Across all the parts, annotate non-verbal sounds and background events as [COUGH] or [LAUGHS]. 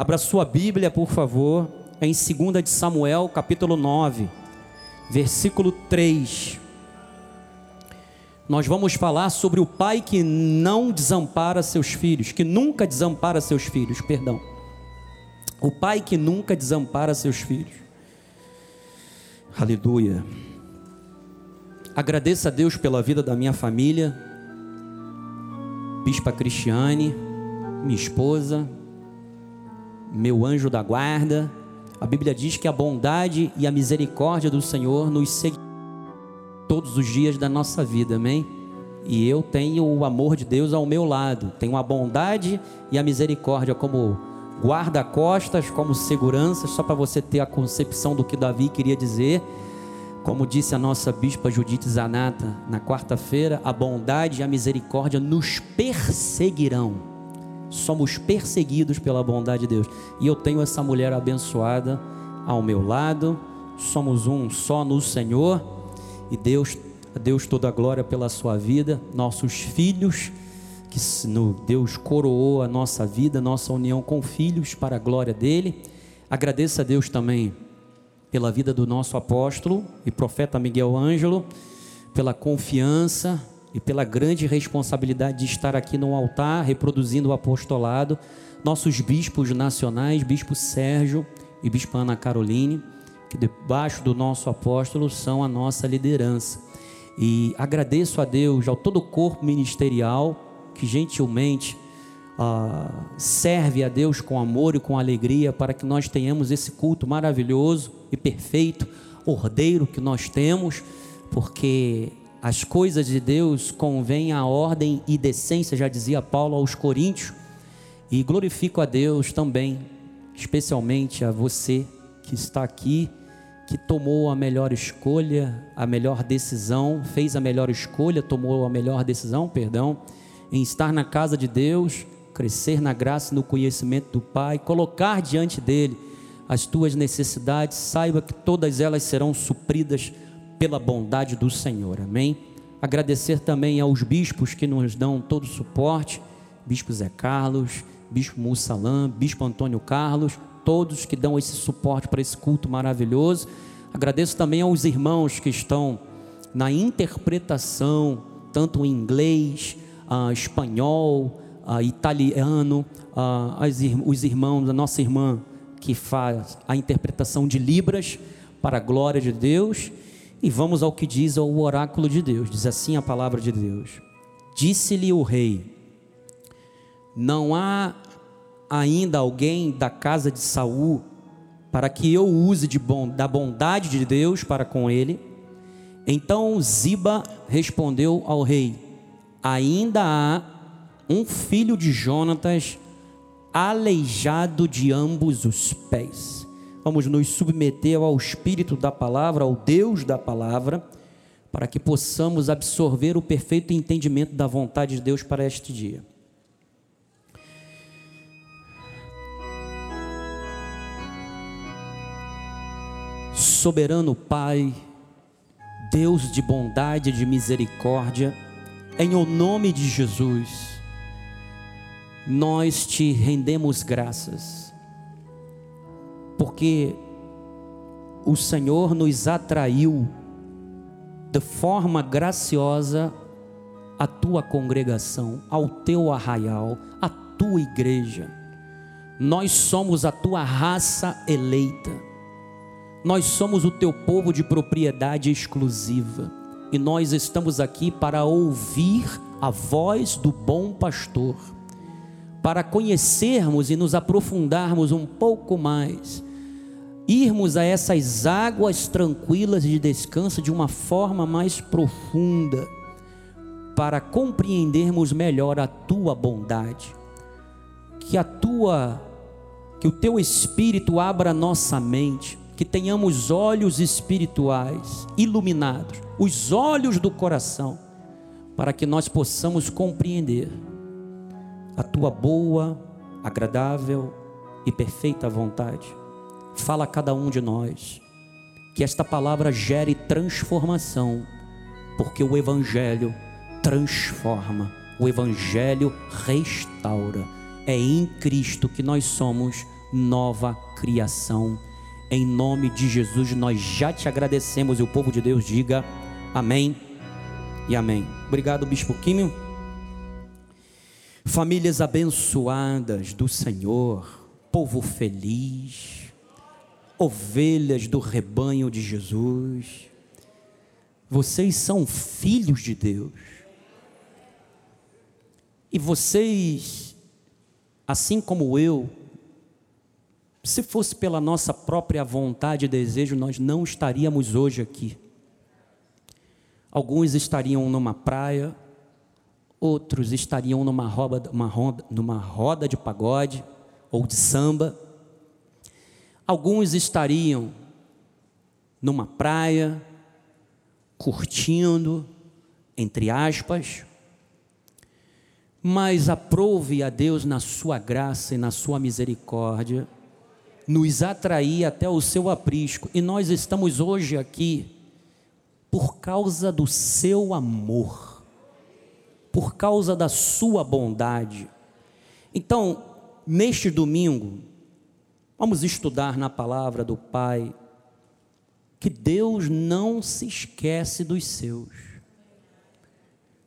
Abra sua Bíblia, por favor, em 2 de Samuel, capítulo 9, versículo 3. Nós vamos falar sobre o pai que não desampara seus filhos, que nunca desampara seus filhos, perdão. O pai que nunca desampara seus filhos. Aleluia. Agradeço a Deus pela vida da minha família, Bispa Cristiane, minha esposa, meu anjo da guarda. A Bíblia diz que a bondade e a misericórdia do Senhor nos seguem todos os dias da nossa vida, amém? E eu tenho o amor de Deus ao meu lado, tenho a bondade e a misericórdia como guarda-costas, como segurança, só para você ter a concepção do que Davi queria dizer. Como disse a nossa bispa Judite Zanata na quarta-feira, a bondade e a misericórdia nos perseguirão. Somos perseguidos pela bondade de Deus. E eu tenho essa mulher abençoada ao meu lado. Somos um só no Senhor. E Deus, Deus toda a glória pela sua vida. Nossos filhos, que Deus coroou a nossa vida, nossa união com filhos para a glória dele. Agradeço a Deus também pela vida do nosso apóstolo e profeta Miguel Ângelo, pela confiança e pela grande responsabilidade de estar aqui no altar reproduzindo o apostolado, nossos bispos nacionais, bispo Sérgio e bispo Ana Caroline, que debaixo do nosso apóstolo são a nossa liderança. E agradeço a Deus, ao todo o corpo ministerial que gentilmente uh, serve a Deus com amor e com alegria para que nós tenhamos esse culto maravilhoso e perfeito, ordeiro que nós temos, porque as coisas de Deus convêm à ordem e decência, já dizia Paulo aos Coríntios, e glorifico a Deus também, especialmente a você que está aqui, que tomou a melhor escolha, a melhor decisão, fez a melhor escolha, tomou a melhor decisão, perdão, em estar na casa de Deus, crescer na graça e no conhecimento do Pai, colocar diante dele as tuas necessidades, saiba que todas elas serão supridas pela bondade do Senhor. Amém? Agradecer também aos bispos que nos dão todo o suporte, bispo Zé Carlos, bispo Mussalã, bispo Antônio Carlos, todos que dão esse suporte para esse culto maravilhoso. Agradeço também aos irmãos que estão na interpretação, tanto em inglês, uh, espanhol, uh, italiano, uh, as, os irmãos, a nossa irmã que faz a interpretação de Libras para a glória de Deus. E vamos ao que diz o oráculo de Deus. Diz assim a palavra de Deus: Disse-lhe o rei: Não há ainda alguém da casa de Saul para que eu use de bom, da bondade de Deus para com ele. Então Ziba respondeu ao rei: Ainda há um filho de Jonatas aleijado de ambos os pés. Vamos nos submeter ao Espírito da palavra, ao Deus da palavra, para que possamos absorver o perfeito entendimento da vontade de Deus para este dia. Soberano Pai, Deus de bondade e de misericórdia, em o nome de Jesus, nós te rendemos graças, porque o Senhor nos atraiu de forma graciosa à tua congregação, ao teu arraial, à tua igreja. Nós somos a tua raça eleita, nós somos o teu povo de propriedade exclusiva, e nós estamos aqui para ouvir a voz do bom pastor para conhecermos e nos aprofundarmos um pouco mais, irmos a essas águas tranquilas de descanso de uma forma mais profunda, para compreendermos melhor a tua bondade, que a tua, que o teu espírito abra nossa mente, que tenhamos olhos espirituais iluminados, os olhos do coração, para que nós possamos compreender a tua boa, agradável e perfeita vontade. Fala a cada um de nós. Que esta palavra gere transformação, porque o Evangelho transforma, o Evangelho restaura. É em Cristo que nós somos nova criação. Em nome de Jesus, nós já te agradecemos e o povo de Deus diga amém e amém. Obrigado, Bispo Químio. Famílias abençoadas do Senhor, povo feliz, ovelhas do rebanho de Jesus, vocês são filhos de Deus. E vocês, assim como eu, se fosse pela nossa própria vontade e desejo, nós não estaríamos hoje aqui. Alguns estariam numa praia, outros estariam numa roda, roda, numa roda de pagode ou de samba. Alguns estariam numa praia, curtindo, entre aspas, mas aprove a Deus na sua graça e na sua misericórdia nos atrair até o seu aprisco, e nós estamos hoje aqui por causa do seu amor, por causa da sua bondade. Então, neste domingo, vamos estudar na palavra do Pai que Deus não se esquece dos seus.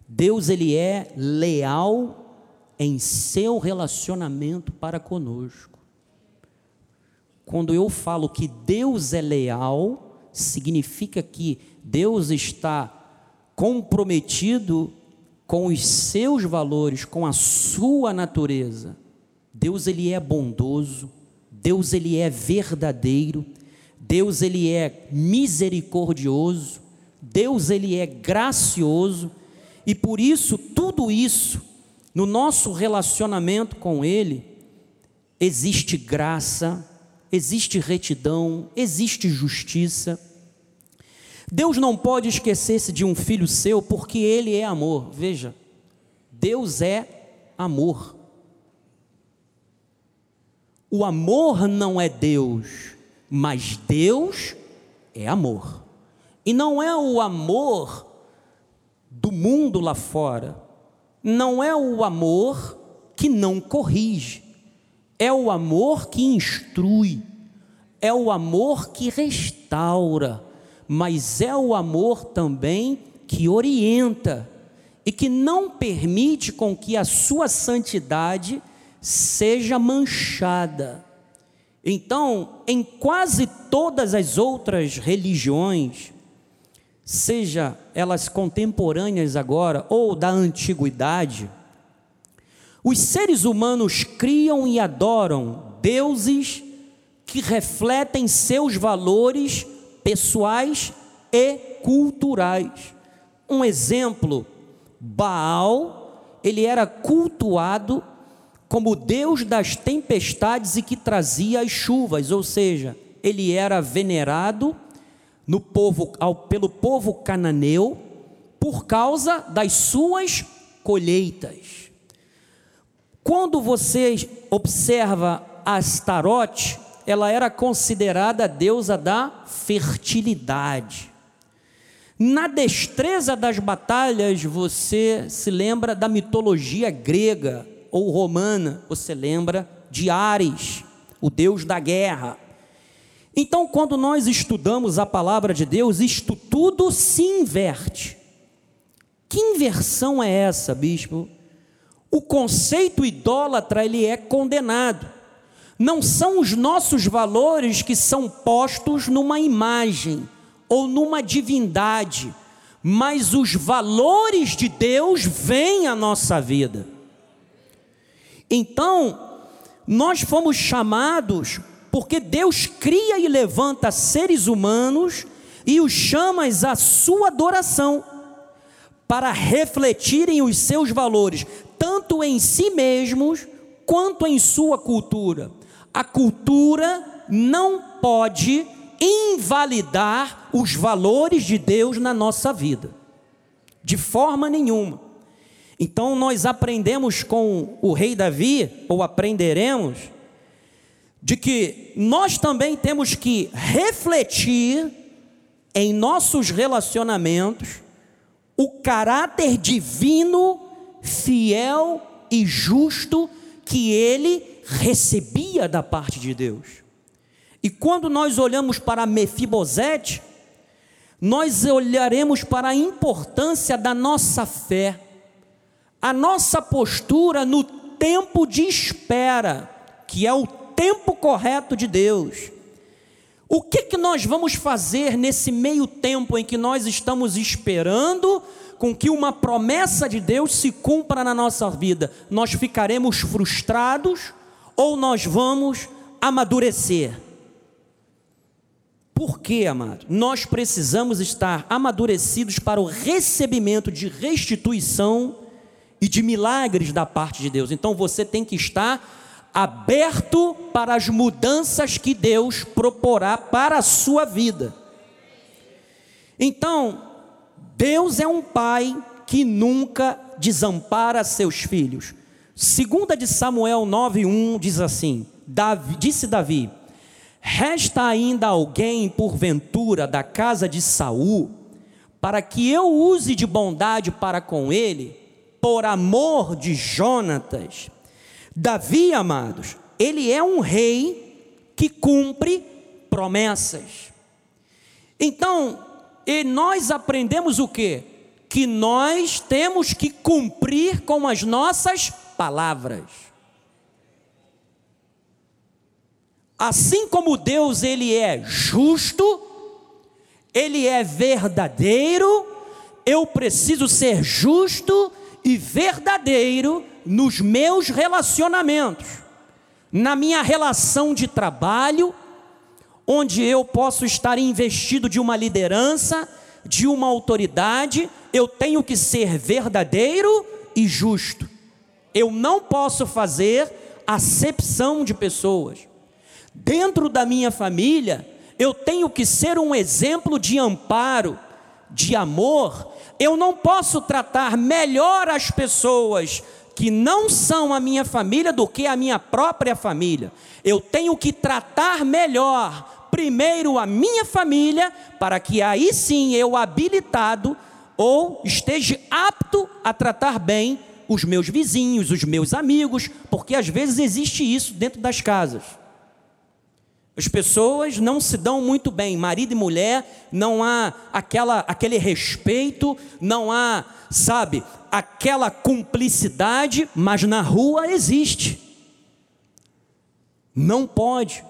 Deus ele é leal em seu relacionamento para conosco. Quando eu falo que Deus é leal, significa que Deus está comprometido com os seus valores, com a sua natureza. Deus ele é bondoso, Deus ele é verdadeiro, Deus ele é misericordioso, Deus ele é gracioso, e por isso tudo isso no nosso relacionamento com ele existe graça, existe retidão, existe justiça. Deus não pode esquecer-se de um filho seu, porque ele é amor. Veja, Deus é amor. O amor não é Deus, mas Deus é amor. E não é o amor do mundo lá fora, não é o amor que não corrige, é o amor que instrui, é o amor que restaura. Mas é o amor também que orienta e que não permite com que a sua santidade seja manchada. Então, em quase todas as outras religiões, seja elas contemporâneas agora ou da antiguidade, os seres humanos criam e adoram deuses que refletem seus valores pessoais e culturais. Um exemplo, Baal, ele era cultuado como Deus das tempestades e que trazia as chuvas, ou seja, ele era venerado no povo, ao, pelo povo cananeu por causa das suas colheitas. Quando você observa Astarote, ela era considerada a deusa da fertilidade. Na destreza das batalhas, você se lembra da mitologia grega ou romana, você lembra de Ares, o deus da guerra. Então, quando nós estudamos a palavra de Deus, isto tudo se inverte. Que inversão é essa, bispo? O conceito idólatra ele é condenado. Não são os nossos valores que são postos numa imagem ou numa divindade, mas os valores de Deus vêm à nossa vida. Então, nós fomos chamados porque Deus cria e levanta seres humanos e os chama à sua adoração, para refletirem os seus valores, tanto em si mesmos quanto em sua cultura a cultura não pode invalidar os valores de Deus na nossa vida, de forma nenhuma. Então nós aprendemos com o rei Davi, ou aprenderemos, de que nós também temos que refletir em nossos relacionamentos o caráter divino, fiel e justo que ele recebia da parte de Deus. E quando nós olhamos para Mefibosete, nós olharemos para a importância da nossa fé, a nossa postura no tempo de espera, que é o tempo correto de Deus. O que, que nós vamos fazer nesse meio tempo em que nós estamos esperando com que uma promessa de Deus se cumpra na nossa vida? Nós ficaremos frustrados ou nós vamos amadurecer? Por quê, amado? Nós precisamos estar amadurecidos para o recebimento de restituição e de milagres da parte de Deus. Então você tem que estar aberto para as mudanças que Deus proporá para a sua vida. Então, Deus é um pai que nunca desampara seus filhos. Segunda de Samuel 9:1 diz assim: Davi, disse Davi: Resta ainda alguém porventura da casa de Saul, para que eu use de bondade para com ele, por amor de Jonatas. Davi, amados, ele é um rei que cumpre promessas. Então, e nós aprendemos o que? Que nós temos que cumprir com as nossas palavras. Assim como Deus ele é justo, ele é verdadeiro, eu preciso ser justo e verdadeiro nos meus relacionamentos, na minha relação de trabalho, onde eu posso estar investido de uma liderança, de uma autoridade, eu tenho que ser verdadeiro e justo. Eu não posso fazer acepção de pessoas. Dentro da minha família, eu tenho que ser um exemplo de amparo, de amor. Eu não posso tratar melhor as pessoas que não são a minha família do que a minha própria família. Eu tenho que tratar melhor primeiro a minha família, para que aí sim eu habilitado ou esteja apto a tratar bem os meus vizinhos, os meus amigos, porque às vezes existe isso dentro das casas. As pessoas não se dão muito bem, marido e mulher, não há aquela, aquele respeito, não há, sabe, aquela cumplicidade, mas na rua existe. Não pode.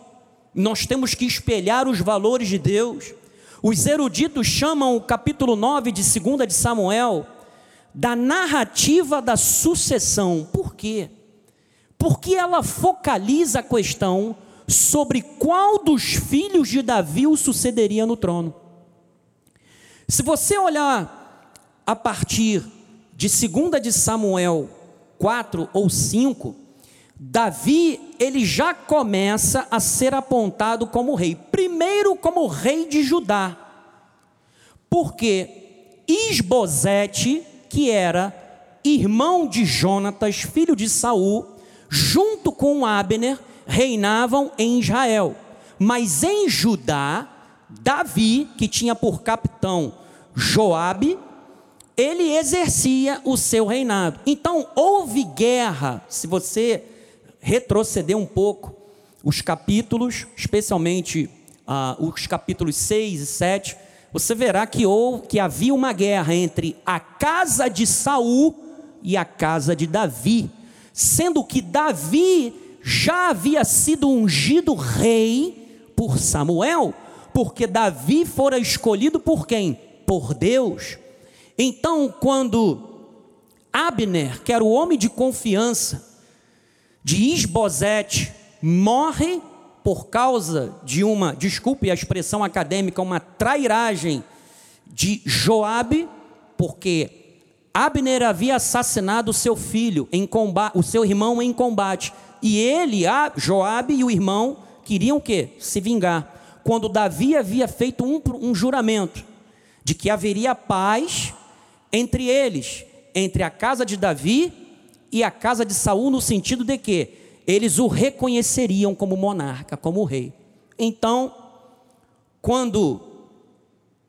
Nós temos que espelhar os valores de Deus. Os eruditos chamam o capítulo 9 de 2 de Samuel da narrativa da sucessão. Por quê? Porque ela focaliza a questão sobre qual dos filhos de Davi o sucederia no trono. Se você olhar a partir de 2 de Samuel 4 ou 5, Davi, ele já começa a ser apontado como rei. Primeiro como rei de Judá. Porque Isbosete, que era irmão de Jonatas, filho de Saul, junto com Abner, reinavam em Israel. Mas em Judá, Davi, que tinha por capitão Joabe, ele exercia o seu reinado. Então houve guerra, se você retroceder um pouco, os capítulos, especialmente ah, os capítulos 6 e 7, você verá que, houve, que havia uma guerra entre a casa de Saul e a casa de Davi, sendo que Davi já havia sido ungido rei por Samuel, porque Davi fora escolhido por quem? Por Deus. Então, quando Abner, que era o homem de confiança de Isbosete, morre por causa de uma, desculpe a expressão acadêmica, uma trairagem de Joabe, porque Abner havia assassinado seu filho em combate, o seu irmão em combate. E ele, Joabe e o irmão, queriam o quê? Se vingar. Quando Davi havia feito um, um juramento de que haveria paz entre eles, entre a casa de Davi e a casa de Saul, no sentido de que eles o reconheceriam como monarca, como rei. Então, quando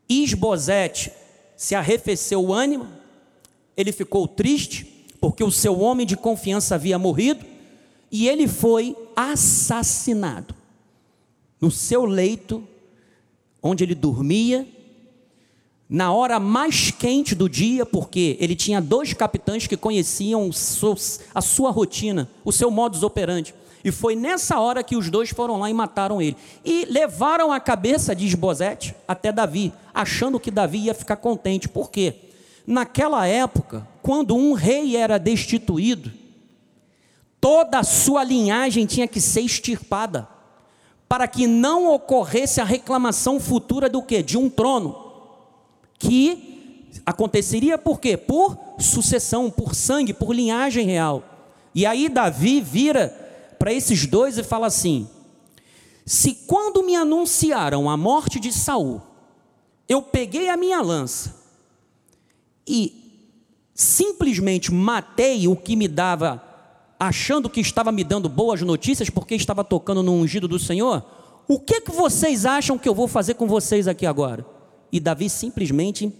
Isbosete se arrefeceu o ânimo, ele ficou triste, porque o seu homem de confiança havia morrido, e ele foi assassinado no seu leito, onde ele dormia, na hora mais quente do dia, porque ele tinha dois capitães que conheciam a sua rotina, o seu modus operandi. E foi nessa hora que os dois foram lá e mataram ele. E levaram a cabeça de Esbozete até Davi, achando que Davi ia ficar contente. Por quê? Naquela época, quando um rei era destituído, toda a sua linhagem tinha que ser extirpada, para que não ocorresse a reclamação futura do que? De um trono que aconteceria por quê? Por sucessão, por sangue, por linhagem real. E aí Davi vira para esses dois e fala assim: Se quando me anunciaram a morte de Saul, eu peguei a minha lança e simplesmente matei o que me dava, achando que estava me dando boas notícias porque estava tocando no ungido do Senhor, o que que vocês acham que eu vou fazer com vocês aqui agora? E Davi simplesmente,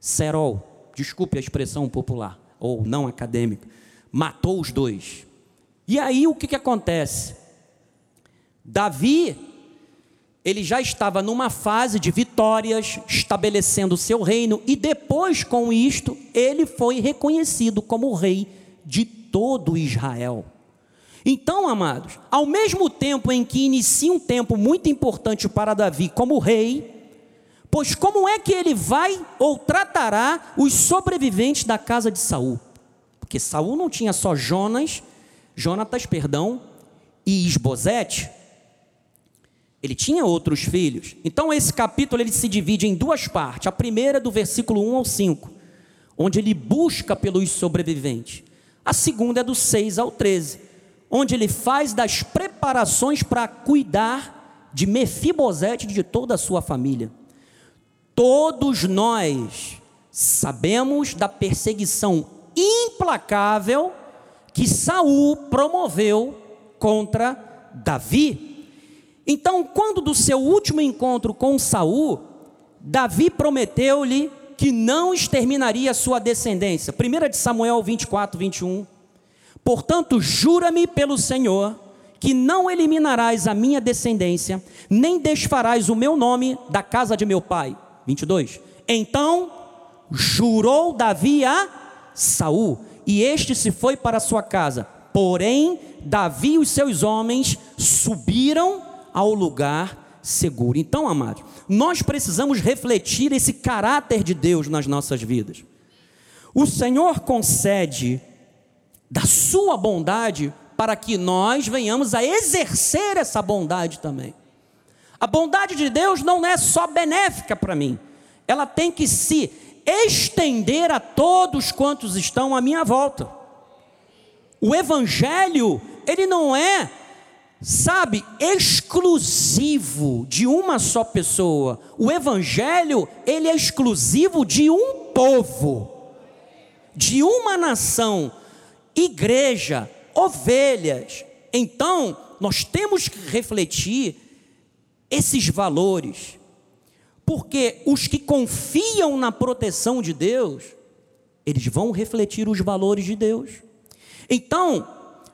serol, desculpe a expressão popular, ou não acadêmica, matou os dois. E aí o que, que acontece? Davi, ele já estava numa fase de vitórias, estabelecendo o seu reino, e depois com isto, ele foi reconhecido como rei de todo Israel. Então, amados, ao mesmo tempo em que inicia um tempo muito importante para Davi como rei, Pois como é que ele vai ou tratará os sobreviventes da casa de Saul? Porque Saul não tinha só Jonas, Jonatas, perdão, e Isbosete. Ele tinha outros filhos. Então esse capítulo ele se divide em duas partes. A primeira do versículo 1 ao 5, onde ele busca pelos sobreviventes. A segunda é do 6 ao 13, onde ele faz das preparações para cuidar de Mefibosete e de toda a sua família. Todos nós sabemos da perseguição implacável que Saul promoveu contra Davi. Então, quando do seu último encontro com Saul, Davi prometeu-lhe que não exterminaria sua descendência. 1 de Samuel 24, 21. Portanto, jura-me pelo Senhor que não eliminarás a minha descendência, nem desfarás o meu nome da casa de meu pai. 22. Então jurou Davi a Saul, e este se foi para sua casa. Porém, Davi e os seus homens subiram ao lugar seguro. Então, amados, nós precisamos refletir esse caráter de Deus nas nossas vidas. O Senhor concede da sua bondade para que nós venhamos a exercer essa bondade também. A bondade de Deus não é só benéfica para mim, ela tem que se estender a todos quantos estão à minha volta. O Evangelho, ele não é, sabe, exclusivo de uma só pessoa. O Evangelho, ele é exclusivo de um povo, de uma nação, igreja, ovelhas. Então, nós temos que refletir esses valores, porque os que confiam na proteção de Deus, eles vão refletir os valores de Deus. Então,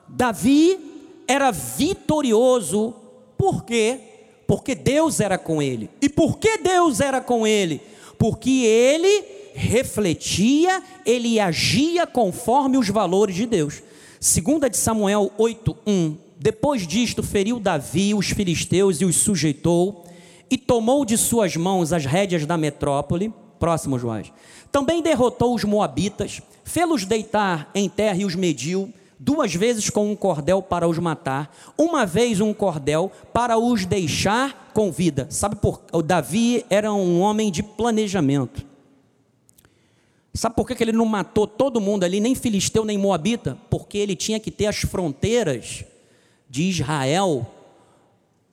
Davi era vitorioso, por quê? Porque Deus era com ele. E por que Deus era com ele? Porque ele refletia, ele agia conforme os valores de Deus. Segunda de Samuel 8:1 depois disto, feriu Davi os filisteus e os sujeitou, e tomou de suas mãos as rédeas da metrópole. Próximo, Joás. Também derrotou os moabitas, fê-los deitar em terra e os mediu, duas vezes com um cordel para os matar, uma vez um cordel para os deixar com vida. Sabe por o Davi era um homem de planejamento. Sabe por que ele não matou todo mundo ali, nem filisteu, nem moabita? Porque ele tinha que ter as fronteiras de Israel,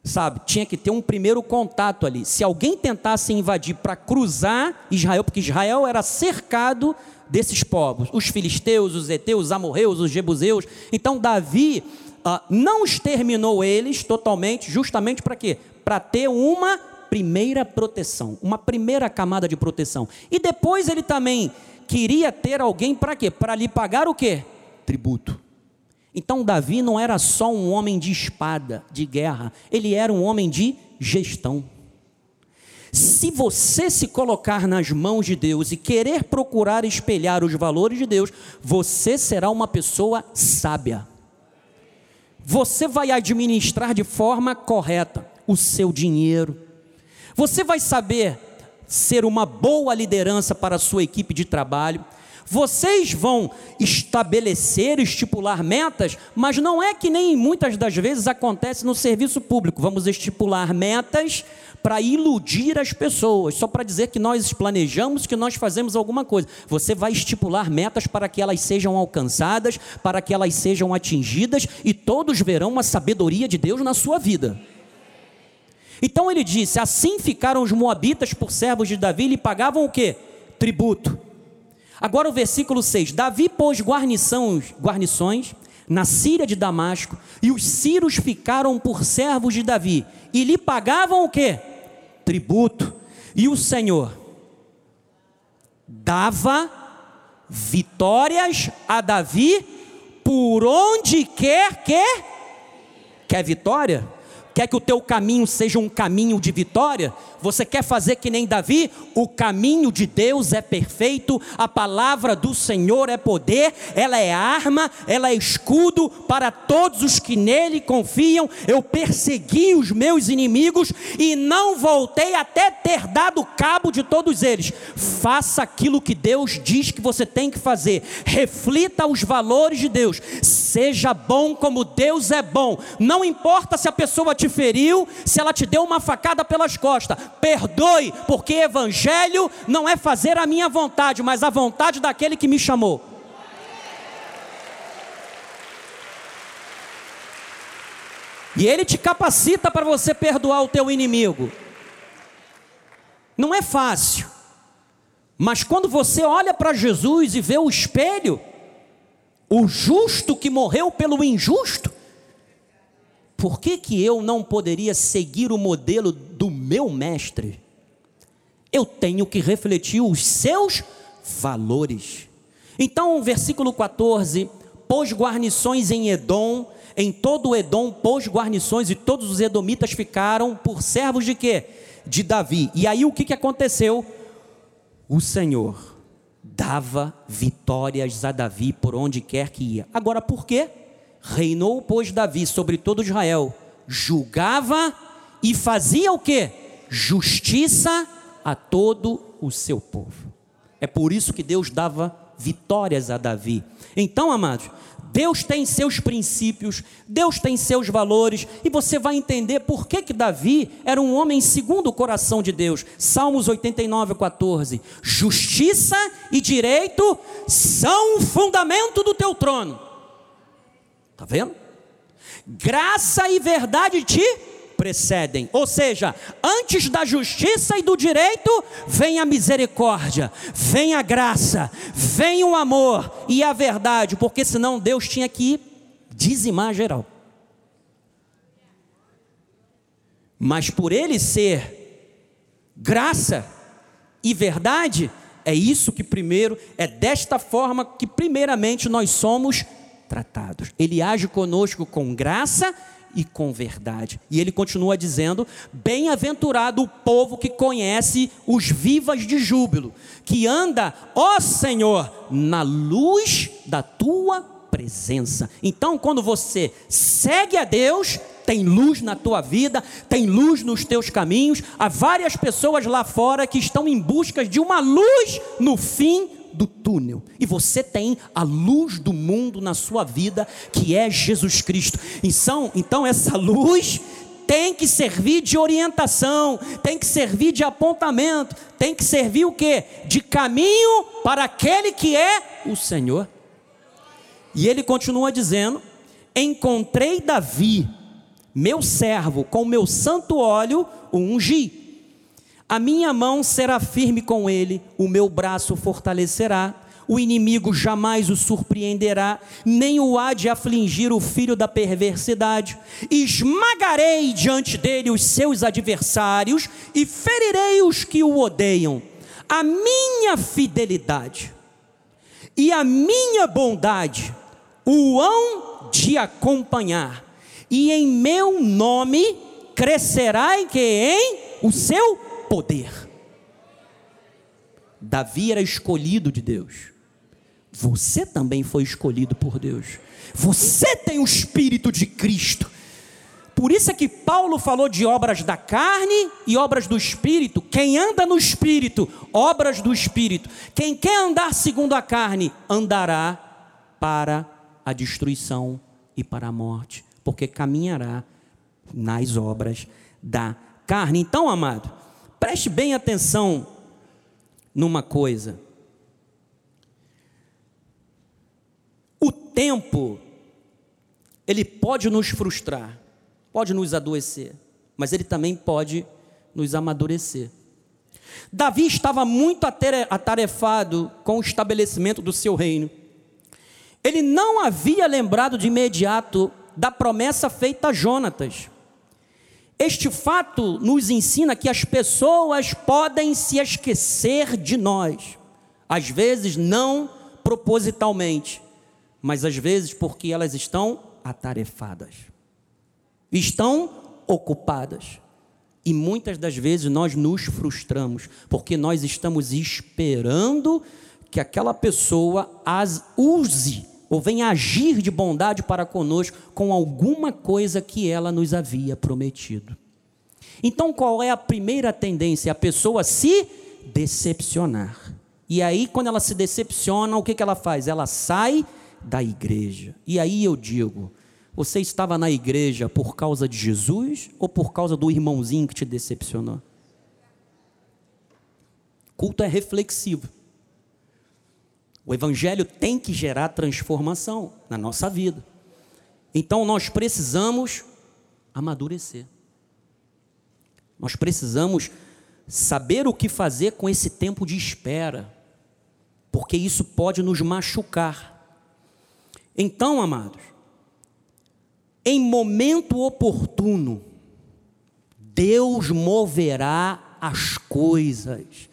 sabe, tinha que ter um primeiro contato ali. Se alguém tentasse invadir para cruzar Israel, porque Israel era cercado desses povos, os filisteus, os heteus, os amorreus, os jebuseus. Então Davi ah, não exterminou eles totalmente, justamente para quê? Para ter uma primeira proteção, uma primeira camada de proteção. E depois ele também queria ter alguém para quê? Para lhe pagar o quê? Tributo. Então, Davi não era só um homem de espada, de guerra, ele era um homem de gestão. Se você se colocar nas mãos de Deus e querer procurar espelhar os valores de Deus, você será uma pessoa sábia. Você vai administrar de forma correta o seu dinheiro. Você vai saber ser uma boa liderança para a sua equipe de trabalho. Vocês vão estabelecer, estipular metas, mas não é que nem muitas das vezes acontece no serviço público. Vamos estipular metas para iludir as pessoas, só para dizer que nós planejamos, que nós fazemos alguma coisa. Você vai estipular metas para que elas sejam alcançadas, para que elas sejam atingidas e todos verão a sabedoria de Deus na sua vida. Então ele disse: Assim ficaram os moabitas por servos de Davi e pagavam o que? Tributo. Agora o versículo 6: Davi pôs guarnições, guarnições na Síria de Damasco, e os sírios ficaram por servos de Davi, e lhe pagavam o que? Tributo. E o Senhor dava vitórias a Davi por onde quer que quer vitória? Quer que o teu caminho seja um caminho de vitória? Você quer fazer que nem Davi? O caminho de Deus é perfeito, a palavra do Senhor é poder, ela é arma, ela é escudo para todos os que nele confiam. Eu persegui os meus inimigos e não voltei até ter dado cabo de todos eles. Faça aquilo que Deus diz que você tem que fazer, reflita os valores de Deus, seja bom como Deus é bom, não importa se a pessoa te feriu, se ela te deu uma facada pelas costas perdoe, porque evangelho não é fazer a minha vontade, mas a vontade daquele que me chamou. E ele te capacita para você perdoar o teu inimigo. Não é fácil. Mas quando você olha para Jesus e vê o espelho, o justo que morreu pelo injusto, por que, que eu não poderia seguir o modelo do meu mestre? Eu tenho que refletir os seus valores. Então, versículo 14: pôs guarnições em Edom, em todo o Edom pôs guarnições, e todos os edomitas ficaram por servos de quê? De Davi. E aí o que, que aconteceu? O Senhor dava vitórias a Davi por onde quer que ia. Agora, por quê? Reinou, pois, Davi sobre todo Israel, julgava e fazia o que? Justiça a todo o seu povo. É por isso que Deus dava vitórias a Davi. Então, amados, Deus tem seus princípios, Deus tem seus valores, e você vai entender por que, que Davi era um homem segundo o coração de Deus. Salmos 89, 14: Justiça e direito são o fundamento do teu trono. Está vendo? Graça e verdade te precedem. Ou seja, antes da justiça e do direito, vem a misericórdia, vem a graça, vem o amor e a verdade, porque senão Deus tinha que dizimar geral. Mas por ele ser graça e verdade, é isso que primeiro, é desta forma que primeiramente nós somos tratados. Ele age conosco com graça e com verdade. E ele continua dizendo: Bem-aventurado o povo que conhece os vivas de júbilo, que anda, ó Senhor, na luz da tua presença. Então, quando você segue a Deus, tem luz na tua vida, tem luz nos teus caminhos. Há várias pessoas lá fora que estão em busca de uma luz no fim do túnel. E você tem a luz do mundo na sua vida, que é Jesus Cristo. Então, então essa luz tem que servir de orientação, tem que servir de apontamento, tem que servir o que? De caminho para aquele que é o Senhor. E ele continua dizendo: Encontrei Davi, meu servo, com meu santo óleo, o ungi a minha mão será firme com ele, o meu braço fortalecerá. O inimigo jamais o surpreenderá, nem o há de afligir o filho da perversidade. Esmagarei diante dele os seus adversários e ferirei os que o odeiam. A minha fidelidade e a minha bondade o hão te acompanhar, e em meu nome crescerá em que em o seu poder. Davi era escolhido de Deus. Você também foi escolhido por Deus. Você tem o espírito de Cristo. Por isso é que Paulo falou de obras da carne e obras do espírito. Quem anda no espírito, obras do espírito. Quem quer andar segundo a carne, andará para a destruição e para a morte, porque caminhará nas obras da carne. Então, amado, preste bem atenção numa coisa. O tempo ele pode nos frustrar pode nos adoecer, mas ele também pode nos amadurecer. Davi estava muito atarefado com o estabelecimento do seu reino. Ele não havia lembrado de imediato da promessa feita a Jonatas. Este fato nos ensina que as pessoas podem se esquecer de nós, às vezes não propositalmente, mas às vezes porque elas estão atarefadas estão ocupadas. E muitas das vezes nós nos frustramos, porque nós estamos esperando que aquela pessoa as use ou venha agir de bondade para conosco com alguma coisa que ela nos havia prometido. Então, qual é a primeira tendência? A pessoa se decepcionar. E aí, quando ela se decepciona, o que, que ela faz? Ela sai da igreja. E aí eu digo: você estava na igreja por causa de Jesus ou por causa do irmãozinho que te decepcionou? Culto é reflexivo. O evangelho tem que gerar transformação na nossa vida. Então nós precisamos amadurecer. Nós precisamos saber o que fazer com esse tempo de espera, porque isso pode nos machucar. Então, amados, em momento oportuno, Deus moverá as coisas,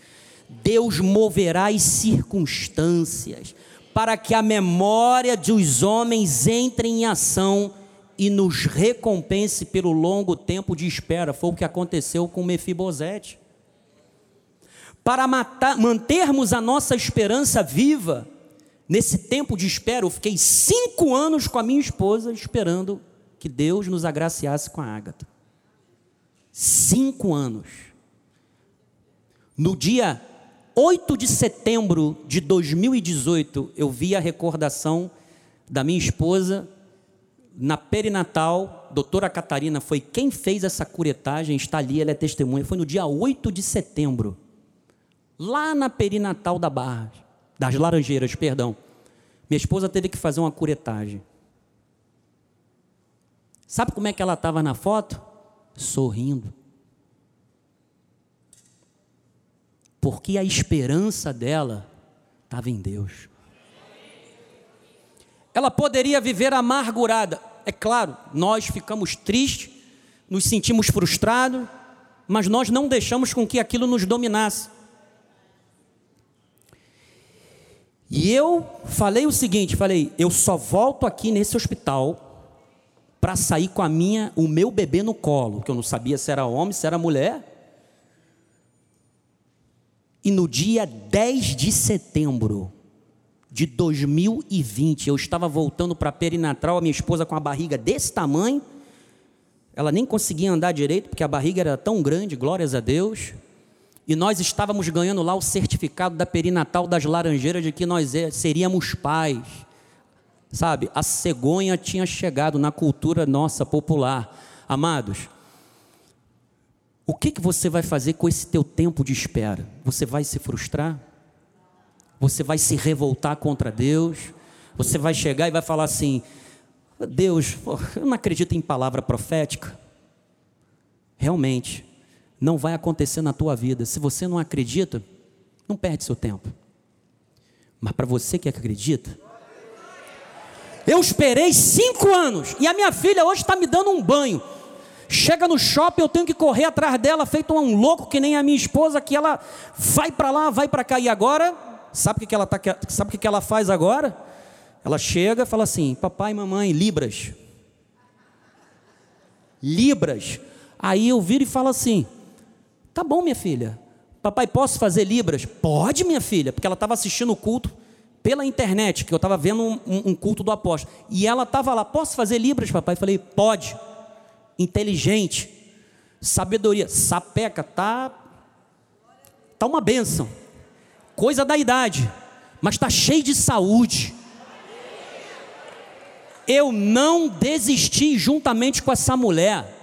Deus moverá as circunstâncias, para que a memória dos homens entre em ação e nos recompense pelo longo tempo de espera. Foi o que aconteceu com Mefibosete. Para matar, mantermos a nossa esperança viva, nesse tempo de espera, eu fiquei cinco anos com a minha esposa esperando que Deus nos agraciasse com a Ágata. Cinco anos. No dia 8 de setembro de 2018, eu vi a recordação da minha esposa na perinatal. Doutora Catarina foi quem fez essa curetagem, está ali, ela é testemunha. Foi no dia 8 de setembro, lá na perinatal da Barra, das Laranjeiras, perdão. Minha esposa teve que fazer uma curetagem. Sabe como é que ela estava na foto? Sorrindo. Porque a esperança dela estava em Deus. Ela poderia viver amargurada. É claro, nós ficamos tristes, nos sentimos frustrados, mas nós não deixamos com que aquilo nos dominasse. E eu falei o seguinte, falei, eu só volto aqui nesse hospital para sair com a minha, o meu bebê no colo, que eu não sabia se era homem, se era mulher. E no dia 10 de setembro de 2020, eu estava voltando para perinatal, a minha esposa com a barriga desse tamanho, ela nem conseguia andar direito, porque a barriga era tão grande, glórias a Deus. E nós estávamos ganhando lá o certificado da perinatal das Laranjeiras de que nós é, seríamos pais. Sabe, a cegonha tinha chegado na cultura nossa popular. Amados, o que, que você vai fazer com esse teu tempo de espera? Você vai se frustrar? Você vai se revoltar contra Deus? Você vai chegar e vai falar assim: Deus, eu não acredito em palavra profética. Realmente, não vai acontecer na tua vida. Se você não acredita, não perde seu tempo. Mas para você que acredita, eu esperei cinco anos e a minha filha hoje está me dando um banho. Chega no shopping, eu tenho que correr atrás dela, feito um louco que nem a minha esposa, que ela vai para lá, vai para cá. E agora, sabe o que, ela tá, sabe o que ela faz agora? Ela chega e fala assim: Papai mamãe, Libras. Libras. Aí eu viro e falo assim: Tá bom, minha filha. Papai, posso fazer Libras? Pode, minha filha, porque ela estava assistindo o culto pela internet, que eu estava vendo um, um, culto do apóstolo. E ela estava lá: Posso fazer Libras, papai? Falei: Pode. Inteligente, sabedoria, sapeca, tá, tá uma bênção. Coisa da idade, mas está cheio de saúde eu não desisti juntamente com essa mulher.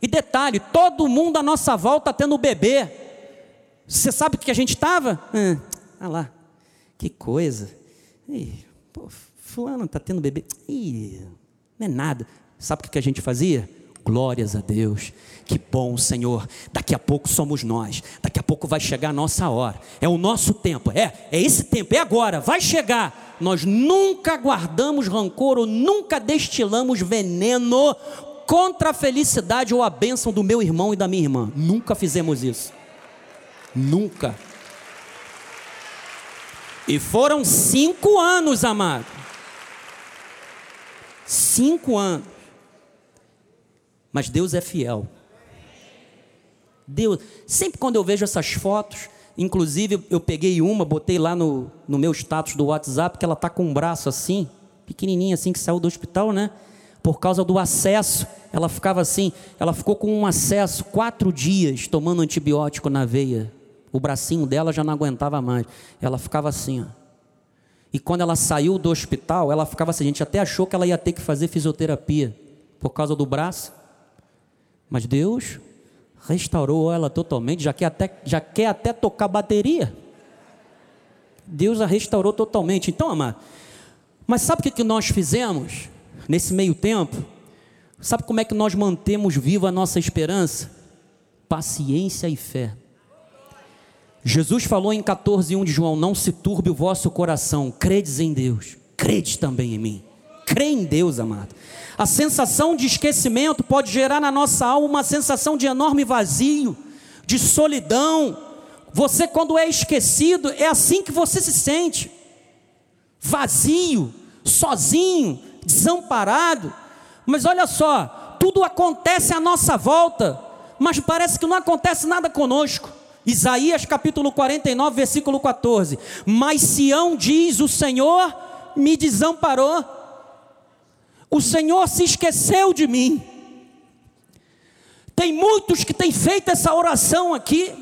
E detalhe, todo mundo à nossa volta tendo bebê. Você sabe o que a gente estava? Ah, ah, lá, que coisa. Ih, pô, fulano está tendo bebê. Ih, não é nada. Sabe o que a gente fazia? Glórias a Deus. Que bom, Senhor. Daqui a pouco somos nós. Daqui a pouco vai chegar a nossa hora. É o nosso tempo. É, é esse tempo, é agora. Vai chegar. Nós nunca guardamos rancor ou nunca destilamos veneno contra a felicidade ou a bênção do meu irmão e da minha irmã. Nunca fizemos isso. Nunca. E foram cinco anos, amado. Cinco anos. Mas Deus é fiel. Deus, sempre quando eu vejo essas fotos, inclusive eu peguei uma, botei lá no, no meu status do WhatsApp, que ela está com um braço assim, pequenininha assim, que saiu do hospital, né? Por causa do acesso, ela ficava assim, ela ficou com um acesso quatro dias tomando antibiótico na veia. O bracinho dela já não aguentava mais. Ela ficava assim, ó. E quando ela saiu do hospital, ela ficava assim, a gente até achou que ela ia ter que fazer fisioterapia por causa do braço. Mas Deus restaurou ela totalmente, já quer até, já quer até tocar bateria. Deus a restaurou totalmente. Então, amado, mas sabe o que, que nós fizemos nesse meio tempo? Sabe como é que nós mantemos viva a nossa esperança? Paciência e fé. Jesus falou em 14:1 de João: Não se turbe o vosso coração, credes em Deus, credes também em mim. Crê em Deus, amado. A sensação de esquecimento pode gerar na nossa alma uma sensação de enorme vazio, de solidão. Você, quando é esquecido, é assim que você se sente: vazio, sozinho, desamparado. Mas olha só, tudo acontece à nossa volta, mas parece que não acontece nada conosco. Isaías capítulo 49, versículo 14: Mas Sião diz: O Senhor me desamparou o Senhor se esqueceu de mim. Tem muitos que têm feito essa oração aqui.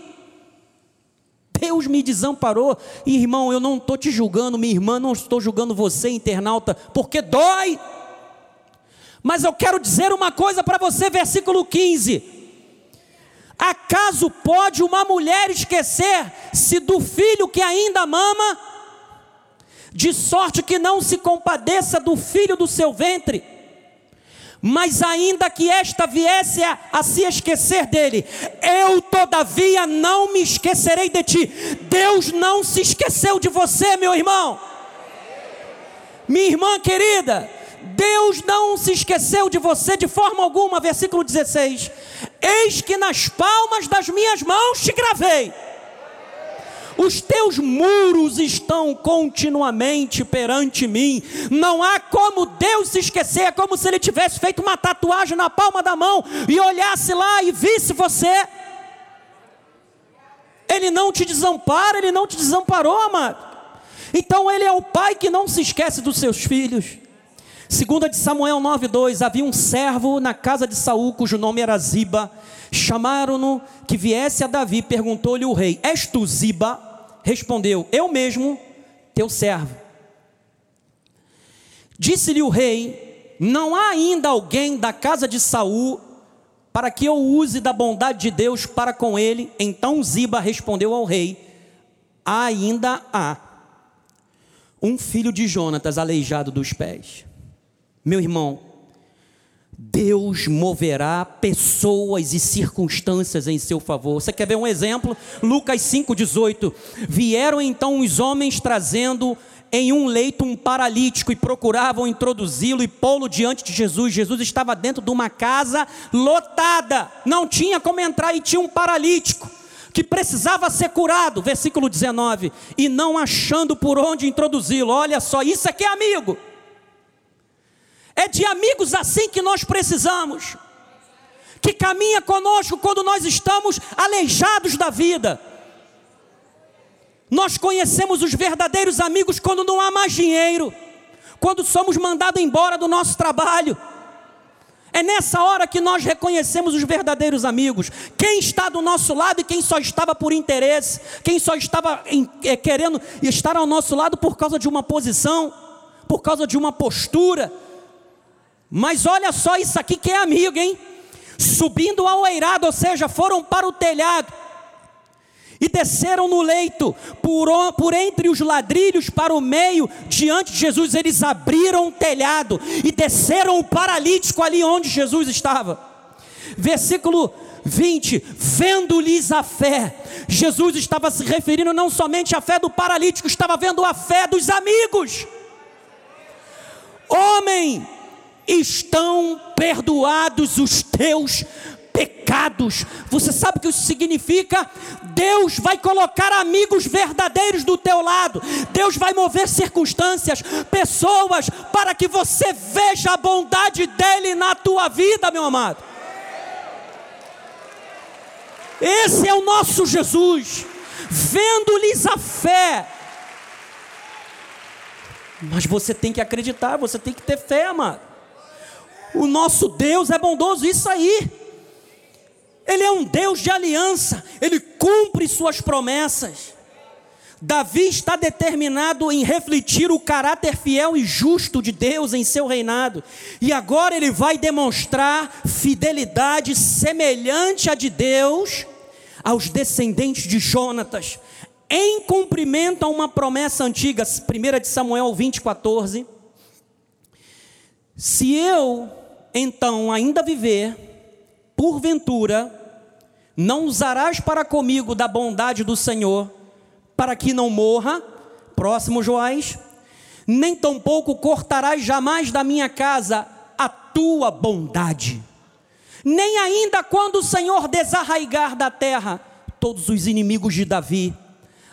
Deus me desamparou. Irmão, eu não estou te julgando, minha irmã, não estou julgando você, internauta, porque dói. Mas eu quero dizer uma coisa para você, versículo 15. Acaso pode uma mulher esquecer-se do filho que ainda mama? De sorte que não se compadeça do filho do seu ventre. Mas ainda que esta viesse a, a, se esquecer dele, eu todavia não me esquecerei de ti. Deus não se esqueceu de você, meu irmão. Minha irmã querida, Deus não se esqueceu de você de forma alguma. Versículo 16: Eis que nas palmas das minhas mãos te gravei os teus muros estão continuamente perante mim. Não há como Deus se esquecer, é como se ele tivesse feito uma tatuagem na palma da mão e olhasse lá e visse você. Ele não te desampara, ele não te desamparou, amado. Então ele é o pai que não se esquece dos seus filhos. Segunda de Samuel 9:2, havia um servo na casa de Saul cujo nome era Ziba. Chamaram-no que viesse a Davi, perguntou-lhe o rei: És tu Ziba? Respondeu: Eu mesmo, teu servo. Disse-lhe o rei: Não há ainda alguém da casa de Saul para que eu use da bondade de Deus para com ele. Então Ziba respondeu ao rei: Ainda há um filho de Jonatas aleijado dos pés. Meu irmão, Deus moverá pessoas e circunstâncias em seu favor. Você quer ver um exemplo? Lucas 5,18. Vieram então os homens trazendo em um leito um paralítico e procuravam introduzi-lo e pô-lo diante de Jesus. Jesus estava dentro de uma casa lotada, não tinha como entrar e tinha um paralítico. que precisava ser curado, versículo 19, e não achando por onde introduzi-lo. Olha só, isso aqui é amigo. É de amigos assim que nós precisamos, que caminha conosco quando nós estamos aleijados da vida. Nós conhecemos os verdadeiros amigos quando não há mais dinheiro, quando somos mandados embora do nosso trabalho é nessa hora que nós reconhecemos os verdadeiros amigos. Quem está do nosso lado e quem só estava por interesse, quem só estava em, é, querendo estar ao nosso lado por causa de uma posição, por causa de uma postura. Mas olha só isso aqui que é amigo, hein? Subindo ao eirado, ou seja, foram para o telhado e desceram no leito, por, por entre os ladrilhos para o meio, diante de Jesus, eles abriram o telhado e desceram o paralítico ali onde Jesus estava. Versículo 20: Vendo-lhes a fé, Jesus estava se referindo não somente à fé do paralítico, estava vendo a fé dos amigos. Homem, estão perdoados os teus pecados. Você sabe o que isso significa? Deus vai colocar amigos verdadeiros do teu lado. Deus vai mover circunstâncias, pessoas para que você veja a bondade dele na tua vida, meu amado. Esse é o nosso Jesus. Vendo-lhes a fé. Mas você tem que acreditar, você tem que ter fé, amado. O nosso Deus é bondoso, isso aí. Ele é um Deus de aliança, ele cumpre suas promessas. Davi está determinado em refletir o caráter fiel e justo de Deus em seu reinado, e agora ele vai demonstrar fidelidade semelhante à de Deus aos descendentes de Jonatas, em cumprimento a uma promessa antiga, 1 de Samuel 20, 14. Se eu então ainda viver, porventura, não usarás para comigo da bondade do Senhor, para que não morra, próximo Joás, nem tampouco cortarás jamais da minha casa a tua bondade, nem ainda quando o Senhor desarraigar da terra todos os inimigos de Davi.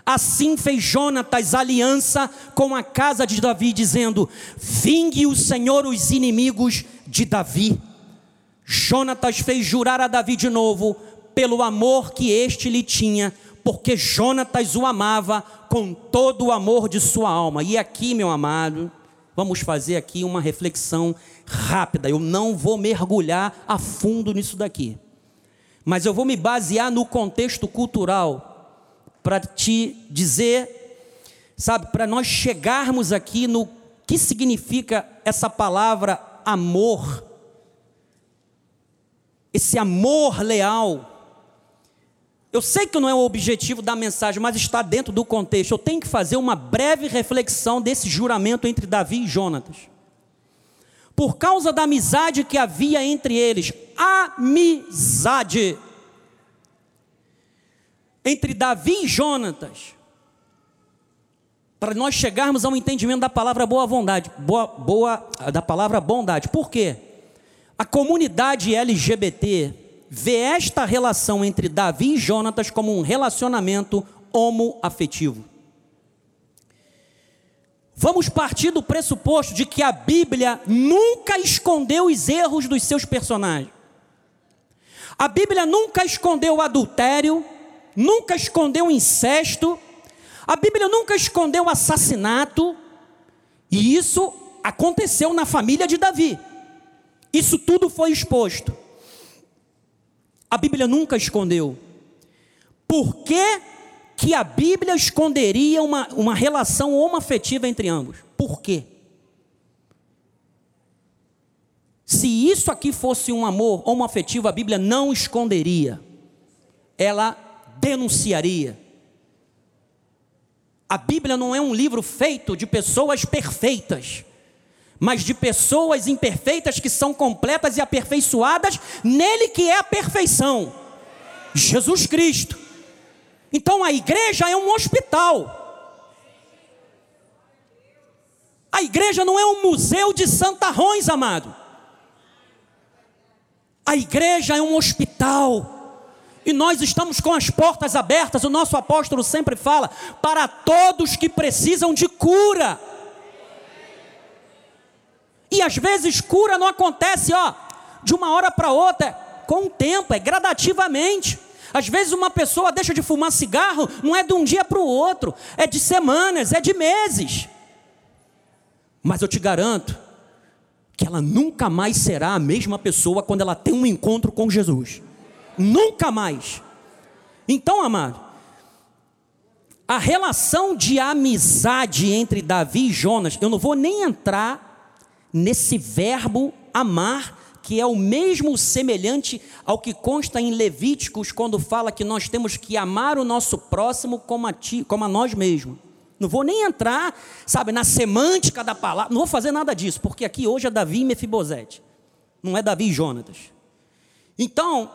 Assim fez Jonatas aliança com a casa de Davi, dizendo: Vingue o Senhor os inimigos de Davi. Jonatas fez jurar a Davi de novo, pelo amor que este lhe tinha, porque Jonatas o amava com todo o amor de sua alma. E aqui, meu amado, vamos fazer aqui uma reflexão rápida. Eu não vou mergulhar a fundo nisso daqui, mas eu vou me basear no contexto cultural para te dizer, sabe, para nós chegarmos aqui no que significa essa palavra amor esse amor leal. Eu sei que não é o objetivo da mensagem, mas está dentro do contexto. Eu tenho que fazer uma breve reflexão desse juramento entre Davi e Jonatas. Por causa da amizade que havia entre eles, amizade entre Davi e Jonatas, para nós chegarmos ao entendimento da palavra boa vontade, boa, boa, da palavra bondade. Por quê? A comunidade LGBT vê esta relação entre Davi e Jonatas como um relacionamento homoafetivo. Vamos partir do pressuposto de que a Bíblia nunca escondeu os erros dos seus personagens. A Bíblia nunca escondeu o adultério, nunca escondeu o incesto, a Bíblia nunca escondeu o assassinato, e isso aconteceu na família de Davi. Isso tudo foi exposto. A Bíblia nunca escondeu. Por que, que a Bíblia esconderia uma, uma relação homoafetiva entre ambos? Por quê? Se isso aqui fosse um amor homoafetivo, a Bíblia não esconderia. Ela denunciaria. A Bíblia não é um livro feito de pessoas perfeitas mas de pessoas imperfeitas que são completas e aperfeiçoadas nele que é a perfeição Jesus Cristo. Então a igreja é um hospital. A igreja não é um museu de santarrões, amado. A igreja é um hospital. E nós estamos com as portas abertas, o nosso apóstolo sempre fala, para todos que precisam de cura. E às vezes cura não acontece, ó, de uma hora para outra, com o tempo, é gradativamente. Às vezes uma pessoa deixa de fumar cigarro, não é de um dia para o outro, é de semanas, é de meses. Mas eu te garanto que ela nunca mais será a mesma pessoa quando ela tem um encontro com Jesus. Nunca mais. Então, amado, a relação de amizade entre Davi e Jonas, eu não vou nem entrar nesse verbo amar que é o mesmo semelhante ao que consta em Levíticos, quando fala que nós temos que amar o nosso próximo como a, ti, como a nós mesmos. Não vou nem entrar, sabe, na semântica da palavra, não vou fazer nada disso, porque aqui hoje é Davi e Mefibosete, não é Davi e Jonatas. Então,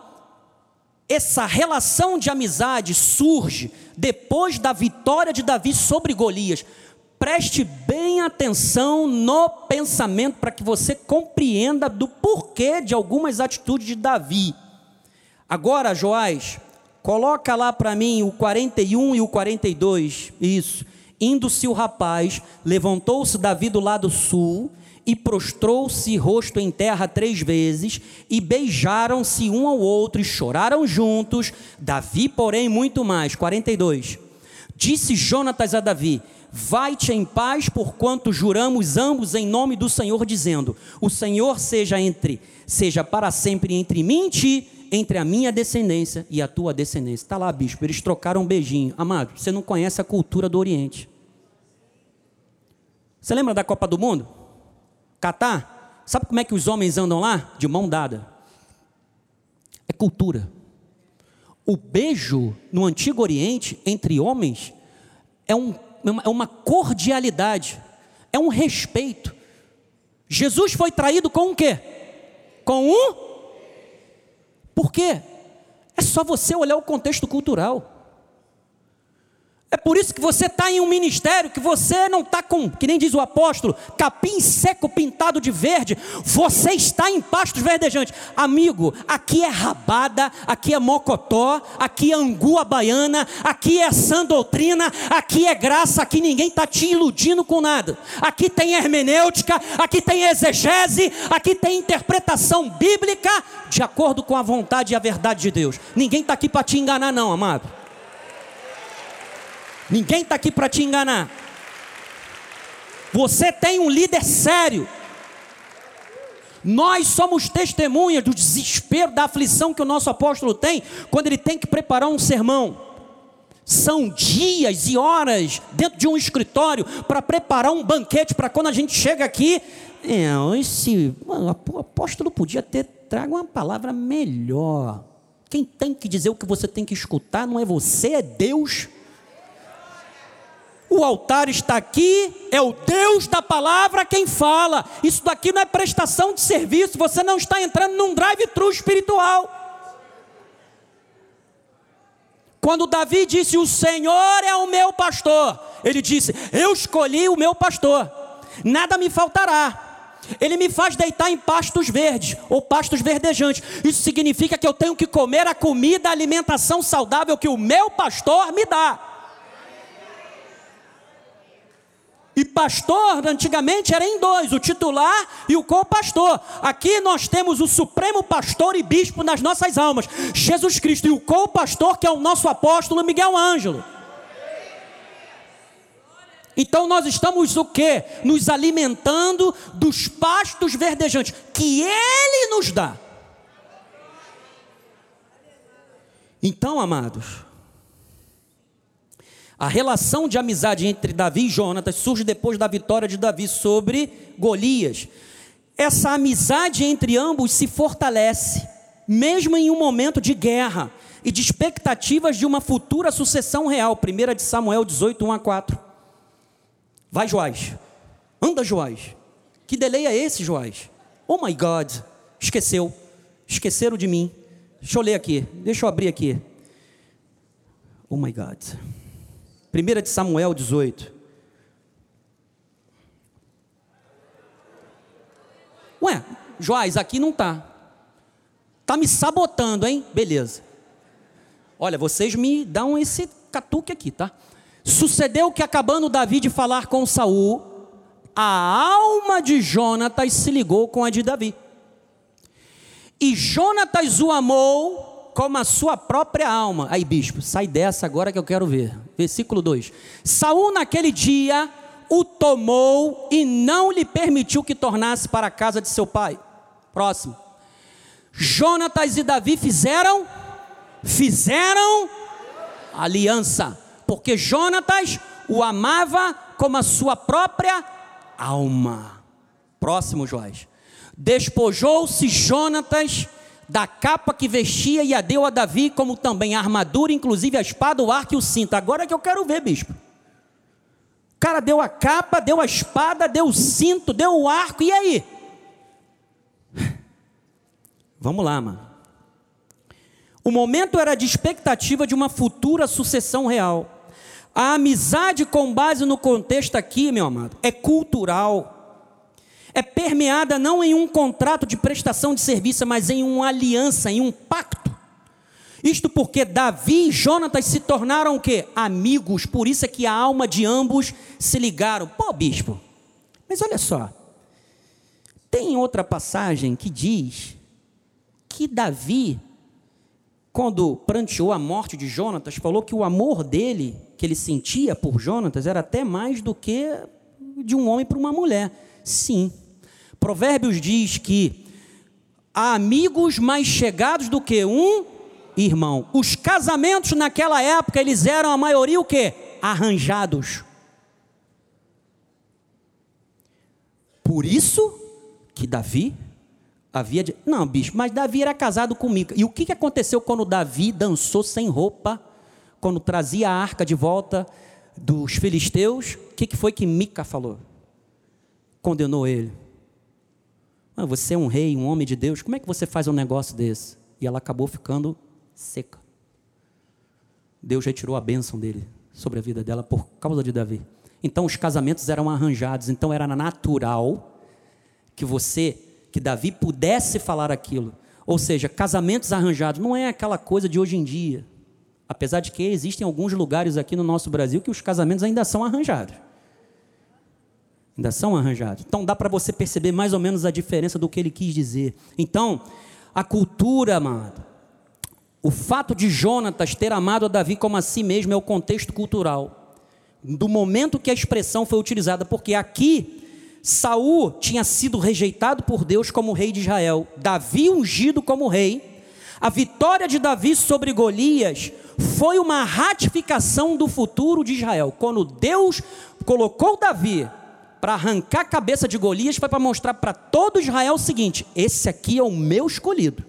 essa relação de amizade surge depois da vitória de Davi sobre Golias. Preste bem atenção no pensamento para que você compreenda do porquê de algumas atitudes de Davi. Agora, Joás, coloca lá para mim o 41 e o 42. Isso. Indo-se o rapaz, levantou-se Davi do lado sul e prostrou-se rosto em terra três vezes, e beijaram-se um ao outro e choraram juntos. Davi, porém, muito mais. 42. Disse Jonatas a Davi: Vai-te em paz, porquanto juramos ambos em nome do Senhor, dizendo: O Senhor seja entre, seja para sempre entre mim e ti, entre a minha descendência e a tua descendência. Está lá, bispo, eles trocaram um beijinho. Amado, você não conhece a cultura do Oriente. Você lembra da Copa do Mundo? Catar? Sabe como é que os homens andam lá? De mão dada. É cultura. O beijo no Antigo Oriente entre homens é um é uma cordialidade, é um respeito. Jesus foi traído com o quê? Com um? Por quê? É só você olhar o contexto cultural. É por isso que você está em um ministério, que você não está com, que nem diz o apóstolo, capim seco pintado de verde, você está em pastos verdejantes. Amigo, aqui é rabada, aqui é mocotó, aqui é angu baiana, aqui é sã doutrina, aqui é graça, aqui ninguém está te iludindo com nada. Aqui tem hermenêutica, aqui tem exegese, aqui tem interpretação bíblica de acordo com a vontade e a verdade de Deus. Ninguém está aqui para te enganar, não, amado. Ninguém está aqui para te enganar. Você tem um líder sério. Nós somos testemunhas do desespero, da aflição que o nosso apóstolo tem quando ele tem que preparar um sermão. São dias e horas dentro de um escritório para preparar um banquete para quando a gente chega aqui. É, esse o apóstolo podia ter trago uma palavra melhor. Quem tem que dizer o que você tem que escutar não é você, é Deus. O altar está aqui, é o Deus da palavra quem fala. Isso daqui não é prestação de serviço, você não está entrando num drive-thru espiritual. Quando Davi disse: O Senhor é o meu pastor, ele disse: Eu escolhi o meu pastor, nada me faltará. Ele me faz deitar em pastos verdes ou pastos verdejantes. Isso significa que eu tenho que comer a comida, a alimentação saudável que o meu pastor me dá. E pastor, antigamente, era em dois: o titular e o co-pastor. Aqui nós temos o supremo pastor e bispo nas nossas almas, Jesus Cristo, e o co-pastor, que é o nosso apóstolo Miguel Ângelo. Então nós estamos o que? Nos alimentando dos pastos verdejantes que Ele nos dá. Então, amados, a relação de amizade entre Davi e Jonatas surge depois da vitória de Davi sobre Golias. Essa amizade entre ambos se fortalece, mesmo em um momento de guerra e de expectativas de uma futura sucessão real. 1 de Samuel 18, 1 a 4. Vai, Joás. Anda, Joás. Que delay é esse, Joás? Oh my God. Esqueceu. Esqueceram de mim. Deixa eu ler aqui. Deixa eu abrir aqui. Oh my God. 1 de Samuel 18. Ué, Joás, aqui não está. Está me sabotando, hein? Beleza. Olha, vocês me dão esse catuque aqui, tá? Sucedeu que acabando Davi de falar com Saul, a alma de Jonatas se ligou com a de Davi. E Jonatas o amou como a sua própria alma. Aí, bispo, sai dessa agora que eu quero ver. Versículo 2. Saul naquele dia o tomou e não lhe permitiu que tornasse para a casa de seu pai. Próximo. Jonatas e Davi fizeram fizeram aliança, porque Jonatas o amava como a sua própria alma. Próximo, Joás. Despojou-se Jonatas da capa que vestia e a deu a Davi, como também a armadura, inclusive a espada, o arco e o cinto. Agora é que eu quero ver, bispo. O cara deu a capa, deu a espada, deu o cinto, deu o arco, e aí? Vamos lá, mano. O momento era de expectativa de uma futura sucessão real. A amizade, com base no contexto aqui, meu amado, é cultural. É permeada não em um contrato de prestação de serviço, mas em uma aliança, em um pacto. Isto porque Davi e Jonatas se tornaram o quê? Amigos, por isso é que a alma de ambos se ligaram. Pô, bispo, mas olha só. Tem outra passagem que diz que Davi, quando pranteou a morte de Jonatas, falou que o amor dele, que ele sentia por Jonatas, era até mais do que de um homem para uma mulher. Sim. Provérbios diz que há amigos mais chegados do que um irmão. Os casamentos naquela época, eles eram a maioria o quê? Arranjados. Por isso que Davi Havia de... Não, bicho, mas Davi era casado com Mica. E o que aconteceu quando Davi dançou sem roupa, quando trazia a arca de volta dos filisteus? O que foi que Mica falou? Condenou ele. Ah, você é um rei, um homem de Deus, como é que você faz um negócio desse? E ela acabou ficando seca. Deus retirou a bênção dele sobre a vida dela por causa de Davi. Então os casamentos eram arranjados, então era natural que você que Davi pudesse falar aquilo. Ou seja, casamentos arranjados não é aquela coisa de hoje em dia. Apesar de que existem alguns lugares aqui no nosso Brasil que os casamentos ainda são arranjados. Ainda são arranjados. Então dá para você perceber mais ou menos a diferença do que ele quis dizer. Então, a cultura, amado, o fato de Jonatas ter amado a Davi como a si mesmo é o contexto cultural. Do momento que a expressão foi utilizada, porque aqui Saul tinha sido rejeitado por Deus como rei de Israel, Davi ungido como rei. A vitória de Davi sobre Golias foi uma ratificação do futuro de Israel. Quando Deus colocou Davi para arrancar a cabeça de Golias, foi para mostrar para todo Israel o seguinte: esse aqui é o meu escolhido.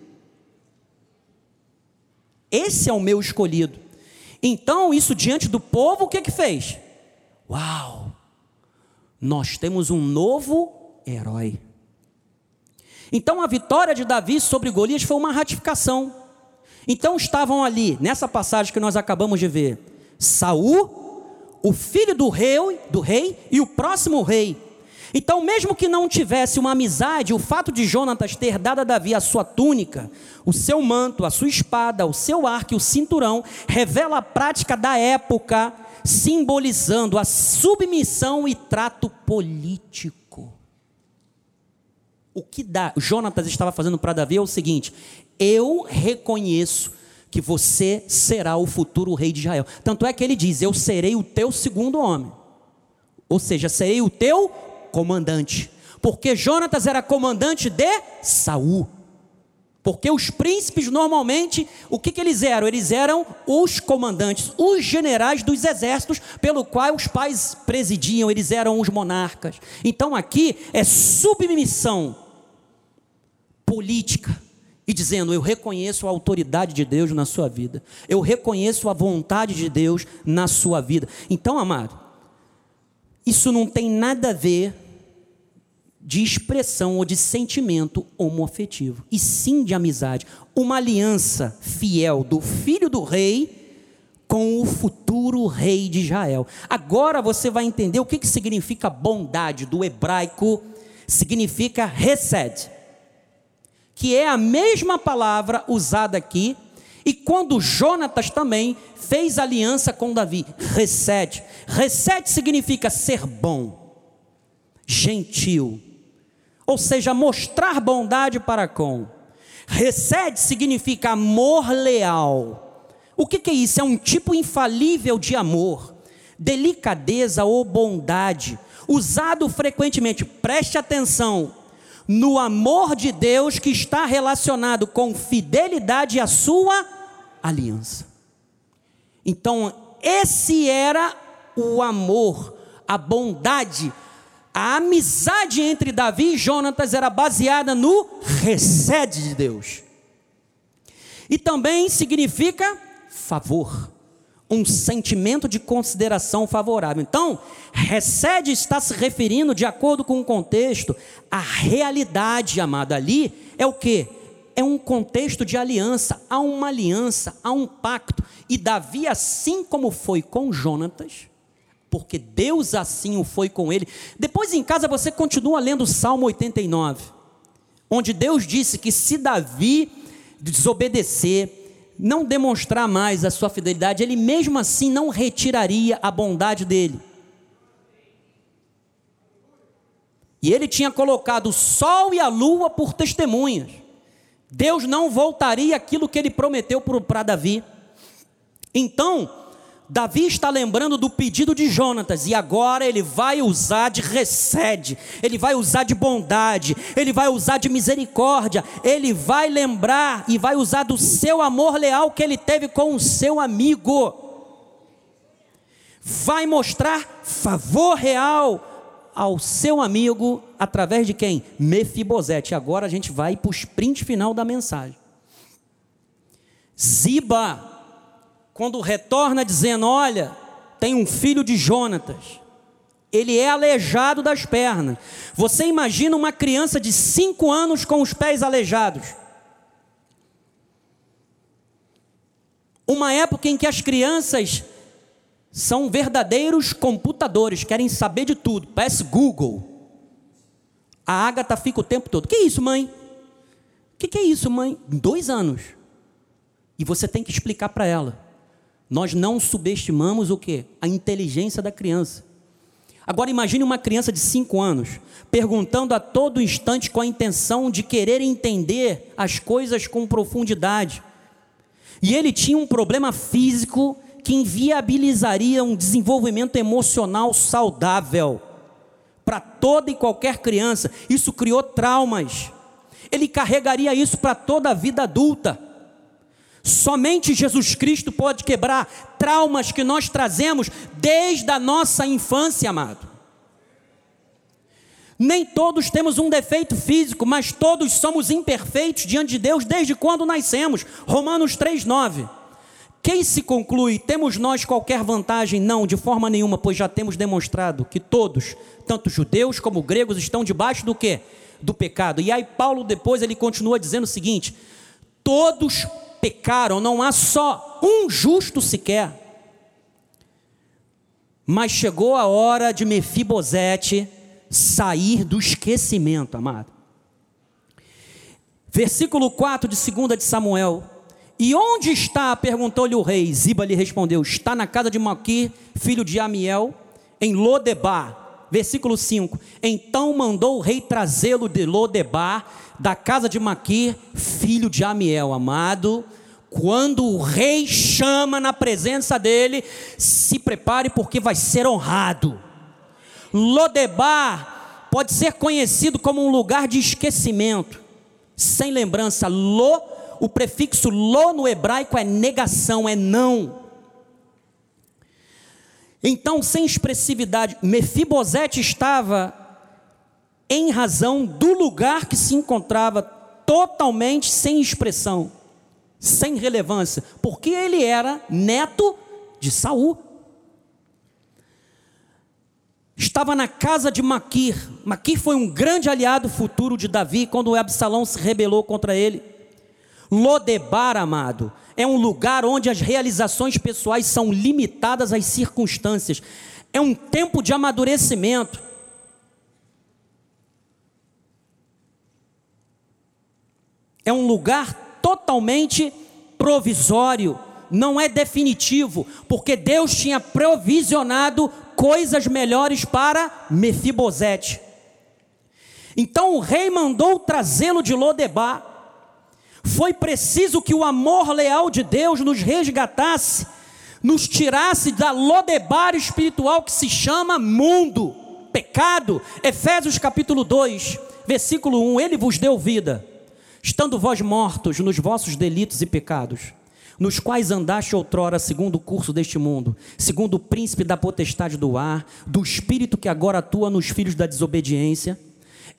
Esse é o meu escolhido. Então, isso diante do povo, o que que fez? Uau! nós temos um novo herói. Então a vitória de Davi sobre Golias foi uma ratificação. Então estavam ali, nessa passagem que nós acabamos de ver, Saul, o filho do rei, do rei e o próximo rei. Então, mesmo que não tivesse uma amizade, o fato de Jonatas ter dado a Davi a sua túnica, o seu manto, a sua espada, o seu arco e o cinturão, revela a prática da época simbolizando a submissão e trato político. O que Jonatas estava fazendo para Davi é o seguinte: eu reconheço que você será o futuro rei de Israel. Tanto é que ele diz: Eu serei o teu segundo homem. Ou seja, serei o teu comandante. Porque Jonatas era comandante de Saul. Porque os príncipes, normalmente, o que, que, eles eram? Eles eram os comandantes, os generais dos exércitos, pelo qual os pais presidiam, eles eram os monarcas. Então aqui é submissão política. E dizendo, eu reconheço a autoridade de Deus na sua vida, eu reconheço a vontade de Deus na sua vida. Então, amado, isso não tem nada a ver de expressão ou de sentimento homoafetivo, e sim de amizade. Uma aliança fiel do filho do rei com o futuro rei de Israel. Agora você vai entender o que, que significa bondade do hebraico, significa resed, que é a mesma palavra usada aqui E quando Jonatas também fez aliança com Davi, recede. Recede significa ser bom, gentil, ou seja, mostrar bondade para com. Recede significa amor leal. O que, que é isso? É um tipo infalível de amor, delicadeza ou bondade, usado frequentemente, preste atenção, no amor de Deus que está relacionado com fidelidade à sua aliança. Então, esse era o amor, a bondade, a amizade entre Davi e Jonatas era baseada no recede de Deus. E também significa favor, um sentimento de consideração favorável. Então, recede está se referindo, de acordo com o contexto, a realidade, amada, ali é o que? é um contexto de aliança, há uma aliança, há um pacto. E Davi, assim como foi com Jonatas, porque Deus assim o foi com ele. Depois em casa você continua lendo o Salmo 89, onde Deus disse que se Davi desobedecer, não demonstrar mais a sua fidelidade, ele mesmo assim não retiraria a bondade dele. E ele tinha colocado o sol e a lua por testemunhas. Deus não voltaria aquilo que ele prometeu para Davi. Então, Davi está lembrando do pedido de Jonatas e agora ele vai usar de recede, ele vai usar de bondade, ele vai usar de misericórdia, ele vai lembrar e vai usar do seu amor leal que ele teve com o seu amigo. Vai mostrar favor real ao seu amigo através de quem? Mefibosete. Agora a gente vai para o sprint final da mensagem. Ziba, quando retorna dizendo: Olha, tem um filho de Jonatas, ele é aleijado das pernas. Você imagina uma criança de cinco anos com os pés aleijados? Uma época em que as crianças são verdadeiros computadores, querem saber de tudo, parece Google. A Agatha fica o tempo todo: Que isso, mãe? Que, que é isso, mãe? Dois anos. E você tem que explicar para ela. Nós não subestimamos o que? A inteligência da criança. Agora imagine uma criança de cinco anos perguntando a todo instante com a intenção de querer entender as coisas com profundidade. E ele tinha um problema físico que inviabilizaria um desenvolvimento emocional saudável para toda e qualquer criança. Isso criou traumas. Ele carregaria isso para toda a vida adulta. Somente Jesus Cristo pode quebrar traumas que nós trazemos desde a nossa infância, amado. Nem todos temos um defeito físico, mas todos somos imperfeitos diante de Deus desde quando nascemos. Romanos 3:9. Quem se conclui, temos nós qualquer vantagem? Não, de forma nenhuma, pois já temos demonstrado que todos, tanto judeus como gregos, estão debaixo do que? Do pecado. E aí Paulo depois ele continua dizendo o seguinte: todos pecaram, não há só um justo sequer. Mas chegou a hora de Mefibosete sair do esquecimento, amado. Versículo 4 de 2 de Samuel e onde está? perguntou-lhe o rei. Ziba lhe respondeu: Está na casa de Maquir, filho de Amiel, em Lodebar. Versículo 5: Então mandou o rei trazê-lo de Lodebar, da casa de Maquir, filho de Amiel. Amado, quando o rei chama na presença dele, se prepare porque vai ser honrado. Lodebar pode ser conhecido como um lugar de esquecimento, sem lembrança. Lo o prefixo lo no hebraico é negação, é não. Então, sem expressividade, Mefibosete estava em razão do lugar que se encontrava totalmente sem expressão, sem relevância, porque ele era neto de Saul. Estava na casa de Maquir. Maquir foi um grande aliado futuro de Davi quando Absalão se rebelou contra ele. Lodebar, amado, é um lugar onde as realizações pessoais são limitadas às circunstâncias. É um tempo de amadurecimento. É um lugar totalmente provisório, não é definitivo, porque Deus tinha provisionado coisas melhores para Mefibosete. Então o rei mandou trazê-lo de Lodebar. Foi preciso que o amor leal de Deus nos resgatasse, nos tirasse da Lodebar espiritual que se chama mundo, pecado. Efésios capítulo 2, versículo 1: Ele vos deu vida, estando vós mortos nos vossos delitos e pecados nos quais andaste outrora segundo o curso deste mundo, segundo o príncipe da potestade do ar, do espírito que agora atua nos filhos da desobediência,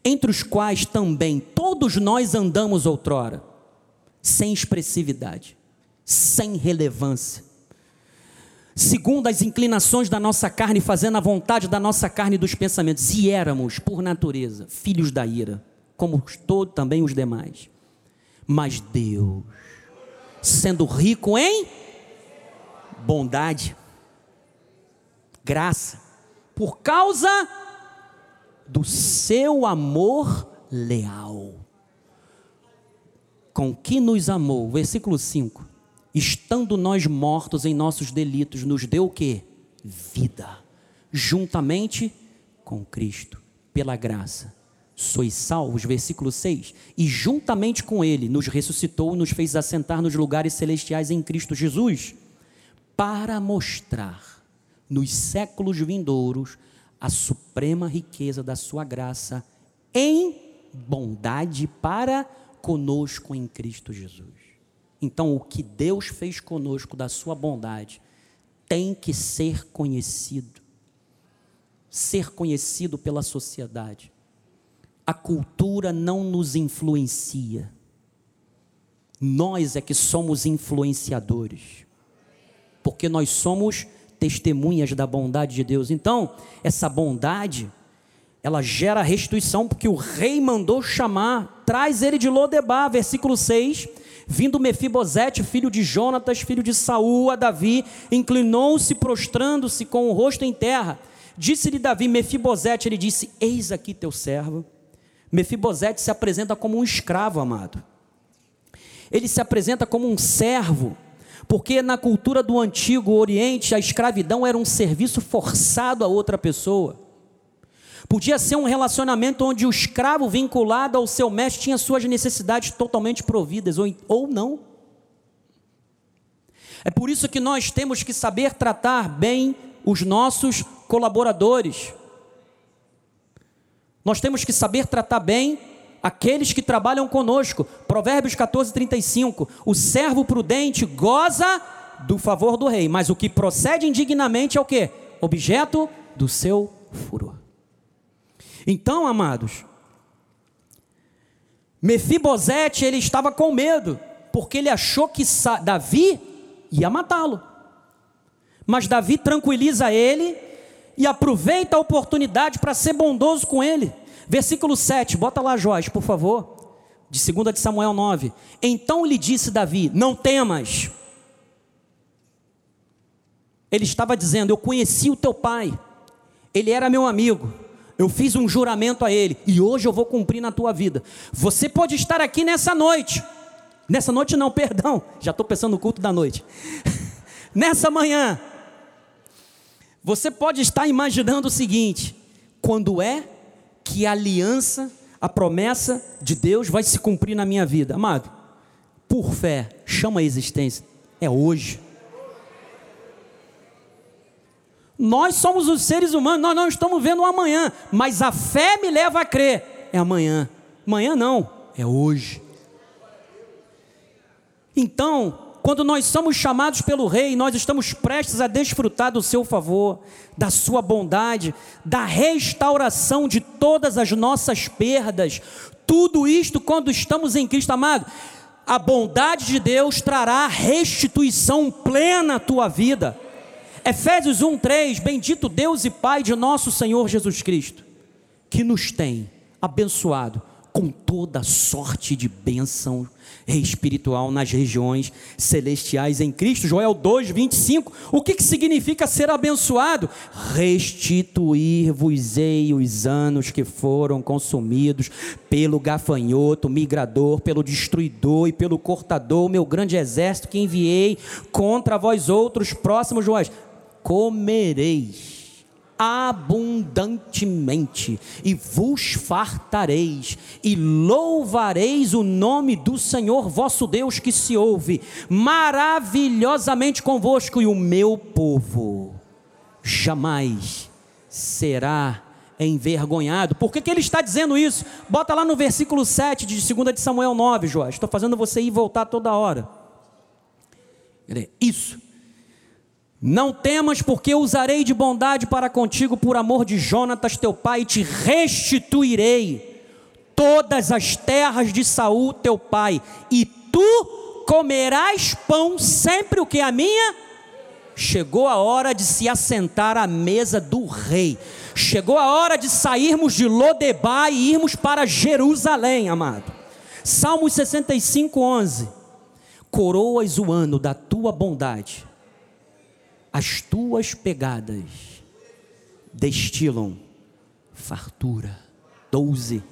entre os quais também todos nós andamos outrora, sem expressividade, sem relevância, segundo as inclinações da nossa carne, fazendo a vontade da nossa carne e dos pensamentos, e éramos, por natureza, filhos da ira, como todos também os demais. Mas Deus, sendo rico em bondade, graça, por causa do seu amor leal, com que nos amou, versículo 5, estando nós mortos em nossos delitos, nos deu o que? Vida, juntamente com Cristo, pela graça sois salvos, versículo 6, e juntamente com ele nos ressuscitou nos fez assentar nos lugares celestiais em Cristo Jesus, para mostrar nos séculos vindouros a suprema riqueza da sua graça em bondade para conosco em Cristo Jesus. Então, o que Deus fez conosco da sua bondade tem que ser conhecido, ser conhecido pela sociedade a cultura não nos influencia. Nós é que somos influenciadores. Porque nós somos testemunhas da bondade de Deus. Então, essa bondade, ela gera restituição, porque o rei mandou chamar, traz ele de Lodebar, versículo 6. Vindo Mefibosete, filho de Jonatas, filho de Saul, a Davi, inclinou-se, prostrando-se com o rosto em terra. Disse-lhe Davi, Mefibosete, ele disse: Eis aqui teu servo. Mefibosete se apresenta como um escravo, amado. Ele se apresenta como um servo, porque na cultura do antigo Oriente a escravidão era um serviço forçado a outra pessoa. Podia ser um relacionamento onde o escravo vinculado ao seu mestre tinha suas necessidades totalmente providas, ou, ou não. É por isso que nós temos que saber tratar bem os nossos colaboradores. Nós temos que saber tratar bem aqueles que trabalham conosco. Provérbios 14, 35. O servo prudente goza do favor do rei, mas o que procede indignamente é o que? Objeto do seu furor. Então, amados, Mefibosete ele estava com medo, porque ele achou que Davi ia matá-lo. Mas Davi tranquiliza ele e aproveita a oportunidade para ser bondoso com ele. Versículo 7, bota lá, Joás, por favor. De 2 de Samuel 9. Então lhe disse Davi: Não temas. Ele estava dizendo: Eu conheci o teu pai, ele era meu amigo. Eu fiz um juramento a ele e hoje eu vou cumprir na tua vida. Você pode estar aqui nessa noite. Nessa noite não, [LAUGHS] perdão. Já estou pensando no culto da noite. [LAUGHS] nessa manhã, você pode estar imaginando o seguinte: quando é que a aliança, a promessa de Deus vai se cumprir na minha vida? Amado, por fé, chama a existência, é hoje. Nós somos os seres humanos, nós não estamos vendo o amanhã, mas a fé me leva a crer, é amanhã. Amanhã não, é hoje. Então, quando nós somos chamados pelo Rei, nós estamos prestes a desfrutar do seu favor, da sua bondade, da restauração de todas as nossas perdas. Tudo isto quando estamos em Cristo amado. A bondade de Deus trará restituição plena à tua vida. Efésios 1:3, bendito Deus e Pai de nosso Senhor Jesus Cristo, que nos tem abençoado com toda sorte de bênção espiritual nas regiões celestiais em Cristo. Joel 2, 25. O que, que significa ser abençoado? Restituir-vos-ei os anos que foram consumidos pelo gafanhoto, migrador, pelo destruidor e pelo cortador, meu grande exército que enviei contra vós outros próximos, Joel. Comereis abundantemente, e vos fartareis, e louvareis o nome do Senhor vosso Deus que se ouve maravilhosamente convosco, e o meu povo jamais será envergonhado. Por que, que ele está dizendo isso? Bota lá no versículo 7 de 2 de Samuel 9, Joás. Estou fazendo você ir e voltar toda hora. Isso não temas, porque usarei de bondade para contigo por amor de Jonatas teu pai, e te restituirei todas as terras de Saul teu pai, e tu comerás pão sempre o que a minha. Chegou a hora de se assentar à mesa do rei. Chegou a hora de sairmos de Lodebar e irmos para Jerusalém, amado. Salmos 65, 11. Coroas o ano da tua bondade as tuas pegadas destilam fartura. 12.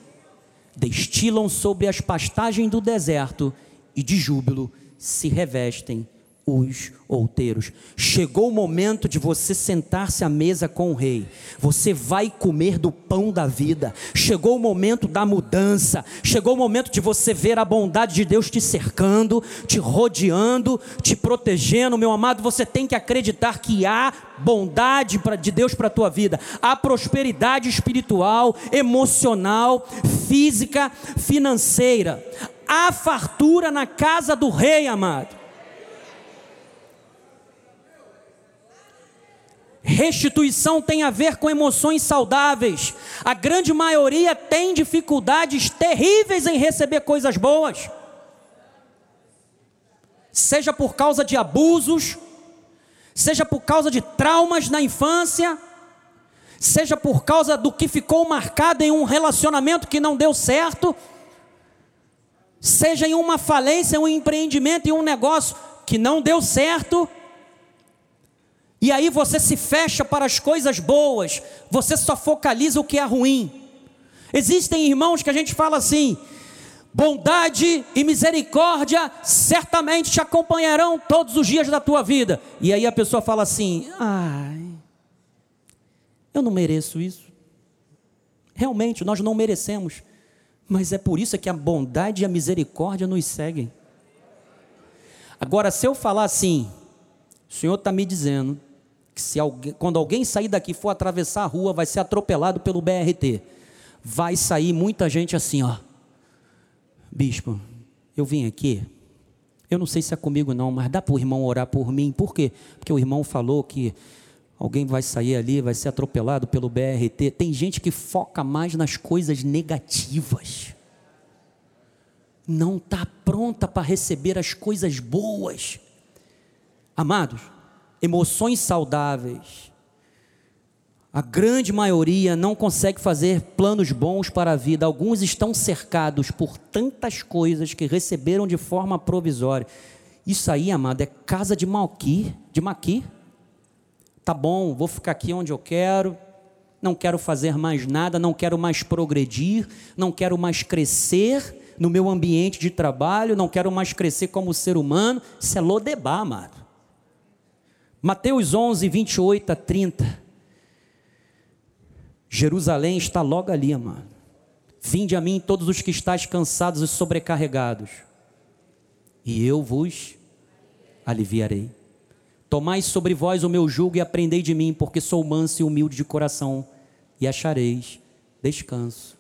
Destilam sobre as pastagens do deserto e de júbilo se revestem os outeiros. Chegou o momento de você sentar-se à mesa com o rei. Você vai comer do pão da vida. Chegou o momento da mudança. Chegou o momento de você ver a bondade de Deus te cercando, te rodeando, te protegendo. Meu amado, você tem que acreditar que há bondade de Deus para a tua vida. Há prosperidade espiritual, emocional, física, financeira. Há fartura na casa do rei, amado. Restituição tem a ver com emoções saudáveis. A grande maioria tem dificuldades terríveis em receber coisas boas. Seja por causa de abusos, seja por causa de traumas na infância, seja por causa do que ficou marcado em um relacionamento que não deu certo, seja em uma falência, um empreendimento, em um negócio que não deu certo e aí você se fecha para as coisas boas, você só focaliza o que é ruim. Existem irmãos que a gente fala assim: bondade e misericórdia certamente te acompanharão todos os dias da tua vida. E aí a pessoa fala assim: ai, eu não mereço isso. Realmente, nós não merecemos. Mas é por isso que a bondade e a misericórdia nos seguem. Agora, se eu falar assim, o Senhor está me dizendo que se alguém, quando alguém sair daqui for atravessar a rua, vai ser atropelado pelo BRT. Vai sair muita gente assim, ó. Bispo, eu vim aqui. Eu não sei se é comigo não, mas dá para o irmão orar por mim. Por quê? Porque o irmão falou que alguém vai sair ali, vai ser atropelado pelo BRT. Tem gente que foca mais nas coisas negativas. Não está pronta para receber as coisas boas. Amados, emoções saudáveis. A grande maioria não consegue fazer planos bons para a vida. Alguns estão cercados por tantas coisas que receberam de forma provisória. Isso aí, amado, é casa de Malqui, de Maqui. Tá bom, vou ficar aqui onde eu quero. Não quero fazer mais nada, não quero mais progredir, não quero mais crescer no meu ambiente de trabalho, não quero mais crescer como ser humano. Isso é lodebar, amado. Mateus 11, 28 a 30. Jerusalém está logo ali, amado. Vinde a mim todos os que estáis cansados e sobrecarregados, e eu vos aliviarei. Tomai sobre vós o meu jugo e aprendei de mim, porque sou manso e humilde de coração, e achareis descanso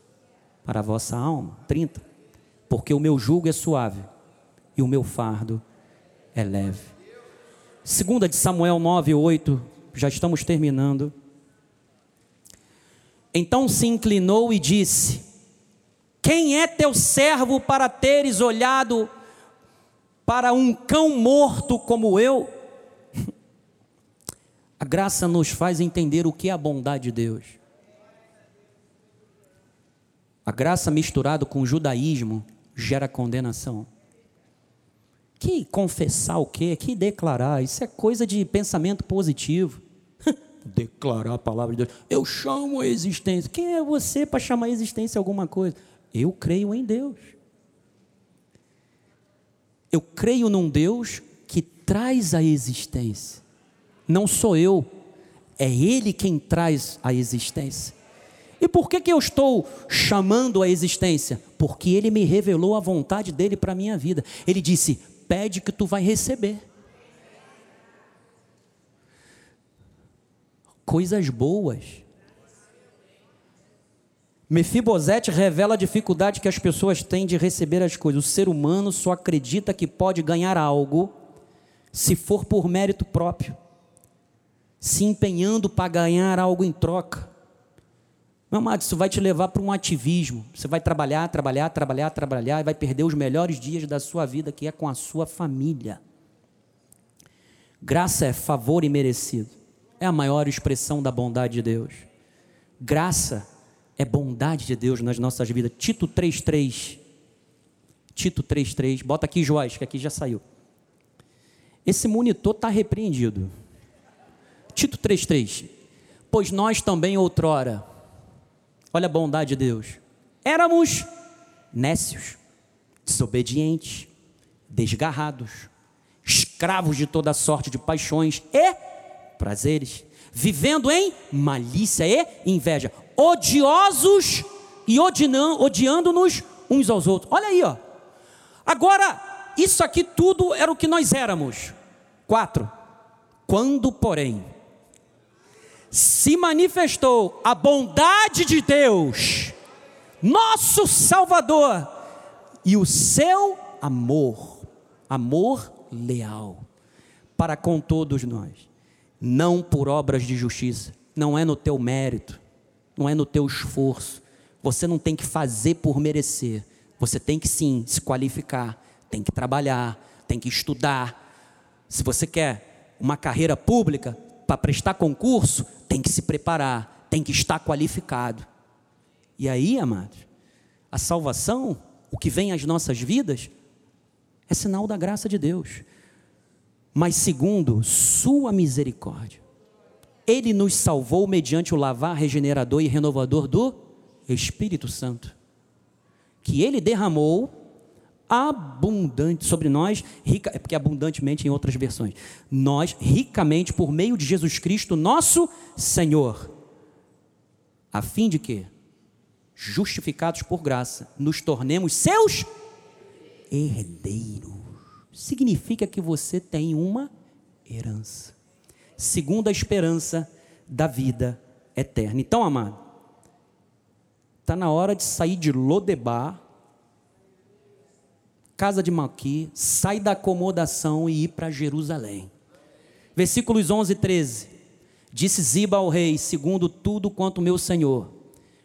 para a vossa alma. 30. Porque o meu jugo é suave e o meu fardo é leve. Segunda de Samuel 9, 8, já estamos terminando. Então se inclinou e disse: Quem é teu servo para teres olhado para um cão morto como eu? [LAUGHS] A graça nos faz entender o que é a bondade de Deus. A graça misturada com o judaísmo gera condenação. Que confessar o quê? Que declarar? Isso é coisa de pensamento positivo. [LAUGHS] declarar a palavra de Deus. Eu chamo a existência. Quem é você para chamar a existência alguma coisa? Eu creio em Deus. Eu creio num Deus que traz a existência. Não sou eu, é Ele quem traz a existência. E por que, que eu estou chamando a existência? Porque Ele me revelou a vontade dele para a minha vida. Ele disse: pede que tu vai receber. Coisas boas. Mefibosete revela a dificuldade que as pessoas têm de receber as coisas. O ser humano só acredita que pode ganhar algo se for por mérito próprio, se empenhando para ganhar algo em troca. Meu amado, isso vai te levar para um ativismo. Você vai trabalhar, trabalhar, trabalhar, trabalhar e vai perder os melhores dias da sua vida, que é com a sua família. Graça é favor imerecido. É a maior expressão da bondade de Deus. Graça é bondade de Deus nas nossas vidas. Tito 3,3. Tito 3,3. Bota aqui, Joás, que aqui já saiu. Esse monitor está repreendido. Tito 3,3. Pois nós também outrora Olha a bondade de Deus. Éramos nécios, desobedientes, desgarrados, escravos de toda sorte de paixões e prazeres, vivendo em malícia e inveja, odiosos e odiando-nos uns aos outros. Olha aí, ó. Agora, isso aqui tudo era o que nós éramos. Quatro. Quando, porém, se manifestou a bondade de Deus, nosso Salvador, e o seu amor, amor leal, para com todos nós, não por obras de justiça, não é no teu mérito, não é no teu esforço, você não tem que fazer por merecer, você tem que sim se qualificar, tem que trabalhar, tem que estudar. Se você quer uma carreira pública, para prestar concurso, tem que se preparar, tem que estar qualificado. E aí, amados, a salvação, o que vem às nossas vidas, é sinal da graça de Deus. Mas segundo sua misericórdia, ele nos salvou mediante o lavar regenerador e renovador do Espírito Santo, que ele derramou abundante sobre nós, rica, é porque abundantemente em outras versões. Nós ricamente por meio de Jesus Cristo, nosso Senhor, a fim de que justificados por graça, nos tornemos seus herdeiros. Significa que você tem uma herança, segundo a esperança da vida eterna. Então, amado, está na hora de sair de Lodebar casa de Maqui, sai da acomodação e ir para Jerusalém. Versículos 11 e 13. Disse Ziba ao rei: Segundo tudo quanto meu senhor,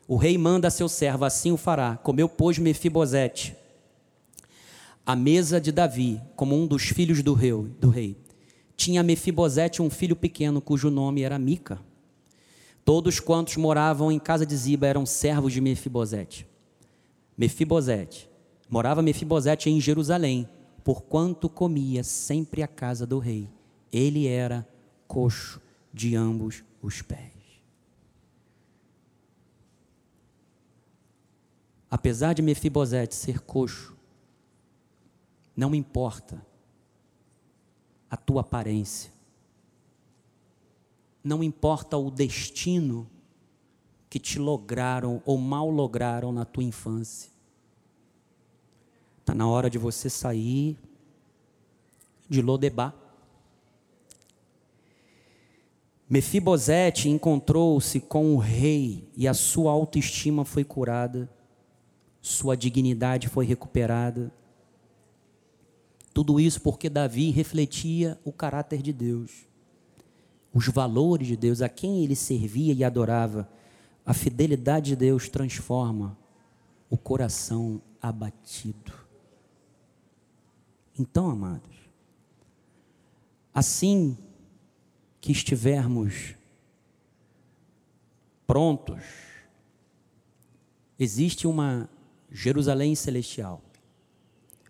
o rei manda a seu servo, assim o fará. Comeu, pois, Mefibosete, a mesa de Davi, como um dos filhos do rei. Do rei. Tinha Mefibosete um filho pequeno, cujo nome era Mica. Todos quantos moravam em casa de Ziba eram servos de Mefibosete. Mefibosete Morava Mefibosete em Jerusalém, porquanto comia sempre a casa do rei. Ele era coxo de ambos os pés. Apesar de Mefibosete ser coxo, não importa a tua aparência, não importa o destino que te lograram ou mal lograram na tua infância. Está na hora de você sair de Lodebar. Mefibosete encontrou-se com o rei e a sua autoestima foi curada, sua dignidade foi recuperada. Tudo isso porque Davi refletia o caráter de Deus, os valores de Deus, a quem ele servia e adorava. A fidelidade de Deus transforma o coração abatido. Então, amados, assim que estivermos prontos, existe uma Jerusalém celestial.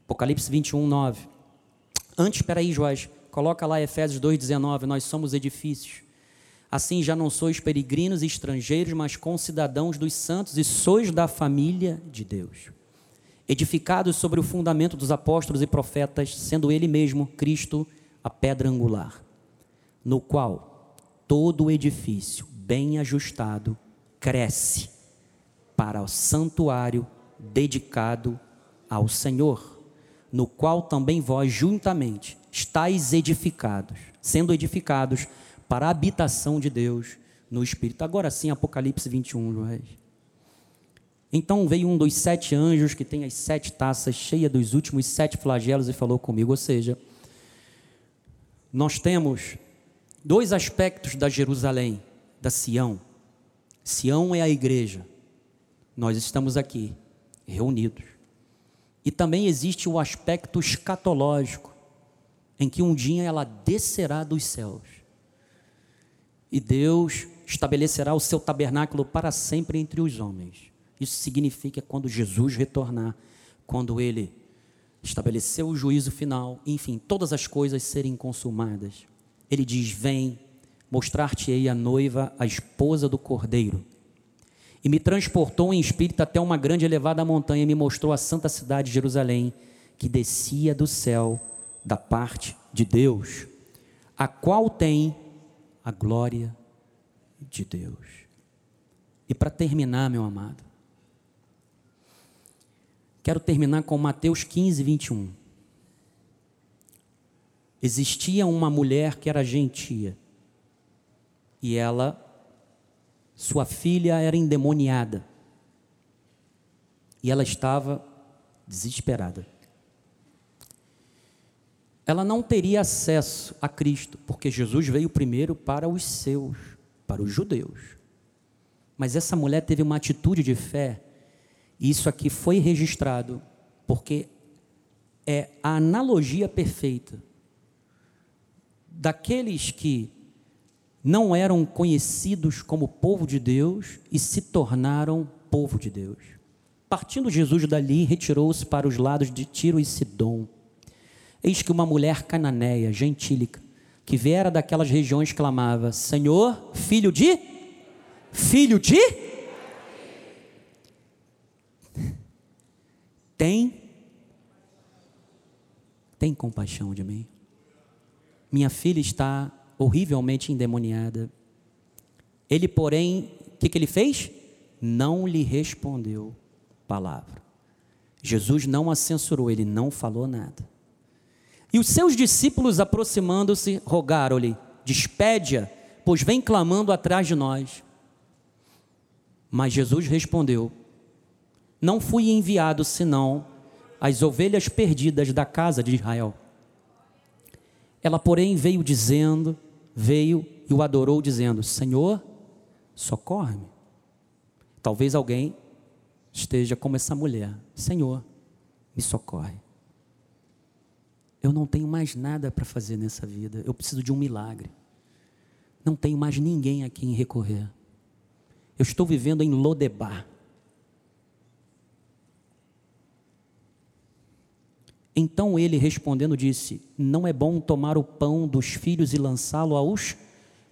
Apocalipse 21, 9. Antes, peraí, Joás, coloca lá Efésios 2,19. Nós somos edifícios. Assim já não sois peregrinos e estrangeiros, mas concidadãos dos santos e sois da família de Deus. Edificados sobre o fundamento dos apóstolos e profetas, sendo Ele mesmo, Cristo, a pedra angular, no qual todo o edifício, bem ajustado, cresce para o santuário dedicado ao Senhor, no qual também vós juntamente estáis edificados, sendo edificados para a habitação de Deus no Espírito. Agora sim, Apocalipse 21, Joás. Então veio um dos sete anjos que tem as sete taças cheias dos últimos sete flagelos e falou comigo. Ou seja, nós temos dois aspectos da Jerusalém, da Sião. Sião é a igreja. Nós estamos aqui, reunidos. E também existe o aspecto escatológico, em que um dia ela descerá dos céus. E Deus estabelecerá o seu tabernáculo para sempre entre os homens. Isso significa quando Jesus retornar, quando ele estabeleceu o juízo final, enfim, todas as coisas serem consumadas. Ele diz: Vem, mostrar-te-ei a noiva, a esposa do cordeiro. E me transportou em espírito até uma grande elevada montanha e me mostrou a santa cidade de Jerusalém, que descia do céu da parte de Deus, a qual tem a glória de Deus. E para terminar, meu amado, quero terminar com Mateus 15, 21. Existia uma mulher que era gentia, e ela sua filha era endemoniada. E ela estava desesperada. Ela não teria acesso a Cristo, porque Jesus veio primeiro para os seus, para os judeus. Mas essa mulher teve uma atitude de fé, isso aqui foi registrado, porque é a analogia perfeita daqueles que não eram conhecidos como povo de Deus e se tornaram povo de Deus. Partindo Jesus dali, retirou-se para os lados de Tiro e Sidom. Eis que uma mulher cananeia, gentílica, que viera daquelas regiões, clamava: Senhor, filho de? Filho de? Tem? Tem compaixão de mim? Minha filha está horrivelmente endemoniada. Ele, porém, o que, que ele fez? Não lhe respondeu palavra. Jesus não a censurou, ele não falou nada. E os seus discípulos, aproximando-se, rogaram-lhe: Despede-a, pois vem clamando atrás de nós. Mas Jesus respondeu: Não fui enviado senão as ovelhas perdidas da casa de Israel. Ela, porém, veio dizendo: veio e o adorou, dizendo: Senhor, socorre-me. Talvez alguém esteja como essa mulher: Senhor, me socorre. Eu não tenho mais nada para fazer nessa vida, eu preciso de um milagre. Não tenho mais ninguém a quem recorrer. Eu estou vivendo em Lodebar. Então ele respondendo disse: Não é bom tomar o pão dos filhos e lançá-lo aos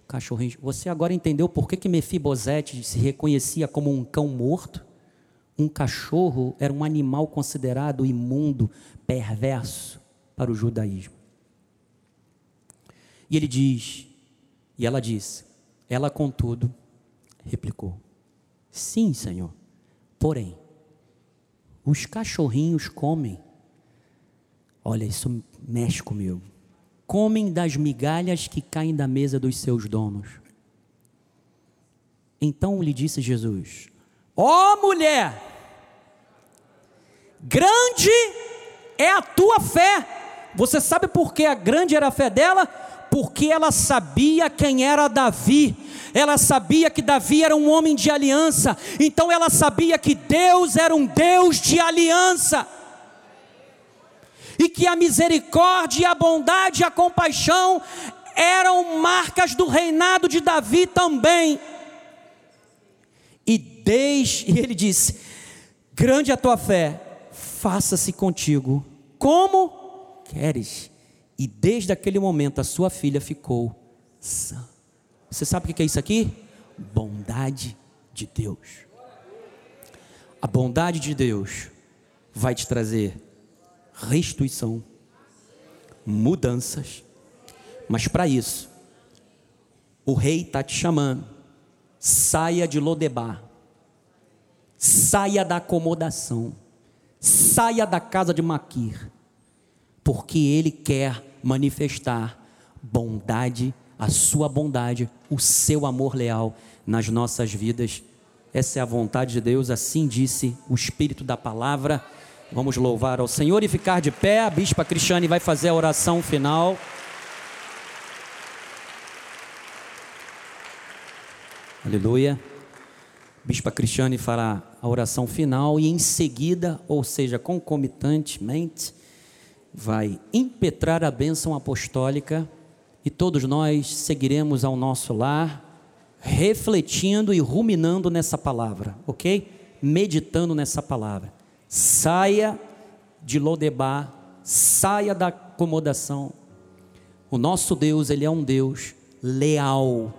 cachorrinhos. Você agora entendeu por que, que Mefibosete se reconhecia como um cão morto? Um cachorro era um animal considerado imundo, perverso para o judaísmo. E ele diz, e ela disse, ela contudo replicou: Sim, Senhor, porém, os cachorrinhos comem Olha, isso mexe comigo. Comem das migalhas que caem da mesa dos seus donos. Então lhe disse Jesus: Ó oh, mulher, grande é a tua fé. Você sabe por que a grande era a fé dela? Porque ela sabia quem era Davi. Ela sabia que Davi era um homem de aliança. Então ela sabia que Deus era um Deus de aliança e que a misericórdia, a bondade e a compaixão eram marcas do reinado de Davi também. E desde, e ele disse: grande a tua fé, faça-se contigo como queres. E desde aquele momento a sua filha ficou sã. Você sabe o que é isso aqui? Bondade de Deus. A bondade de Deus vai te trazer restituição, mudanças, mas para isso, o rei está te chamando. Saia de Lodebar, saia da acomodação, saia da casa de Maquir, porque ele quer manifestar bondade, a sua bondade, o seu amor leal nas nossas vidas. Essa é a vontade de Deus, assim disse o Espírito da palavra. Vamos louvar ao Senhor e ficar de pé. A bispa Cristiane vai fazer a oração final. Aleluia. Bispa Cristiane fará a oração final e em seguida, ou seja, concomitantemente, vai impetrar a bênção apostólica e todos nós seguiremos ao nosso lar, refletindo e ruminando nessa palavra, ok? Meditando nessa palavra. Saia de Lodebar, saia da acomodação. O nosso Deus, ele é um Deus leal,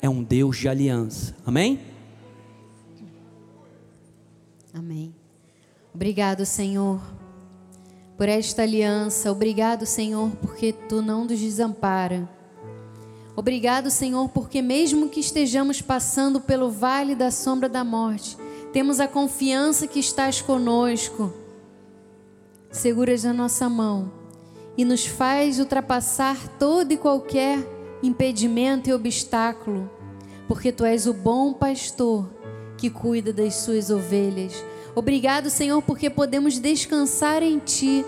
é um Deus de aliança. Amém? Amém. Obrigado, Senhor, por esta aliança. Obrigado, Senhor, porque tu não nos desampara. Obrigado, Senhor, porque mesmo que estejamos passando pelo vale da sombra da morte, temos a confiança que estás conosco, seguras na nossa mão e nos faz ultrapassar todo e qualquer impedimento e obstáculo, porque tu és o bom pastor que cuida das suas ovelhas. Obrigado, Senhor, porque podemos descansar em ti,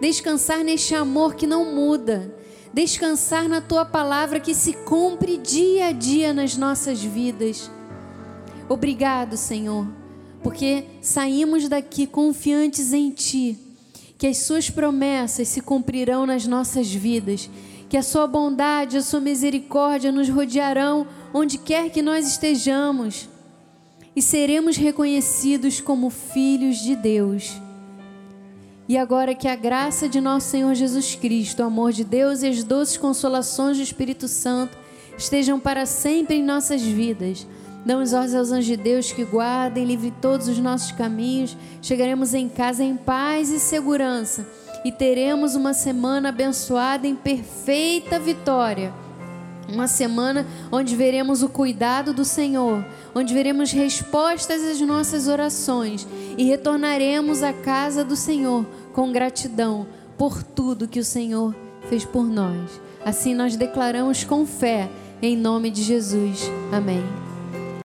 descansar neste amor que não muda, descansar na tua palavra que se cumpre dia a dia nas nossas vidas. Obrigado, Senhor, porque saímos daqui confiantes em Ti, que as Suas promessas se cumprirão nas nossas vidas, que a Sua bondade, a Sua misericórdia nos rodearão onde quer que nós estejamos e seremos reconhecidos como filhos de Deus. E agora que a graça de nosso Senhor Jesus Cristo, o amor de Deus e as doces consolações do Espírito Santo estejam para sempre em nossas vidas Damos ordens aos anjos de Deus que guardem, livre todos os nossos caminhos. Chegaremos em casa em paz e segurança e teremos uma semana abençoada em perfeita vitória. Uma semana onde veremos o cuidado do Senhor, onde veremos respostas às nossas orações e retornaremos à casa do Senhor com gratidão por tudo que o Senhor fez por nós. Assim nós declaramos com fé, em nome de Jesus. Amém.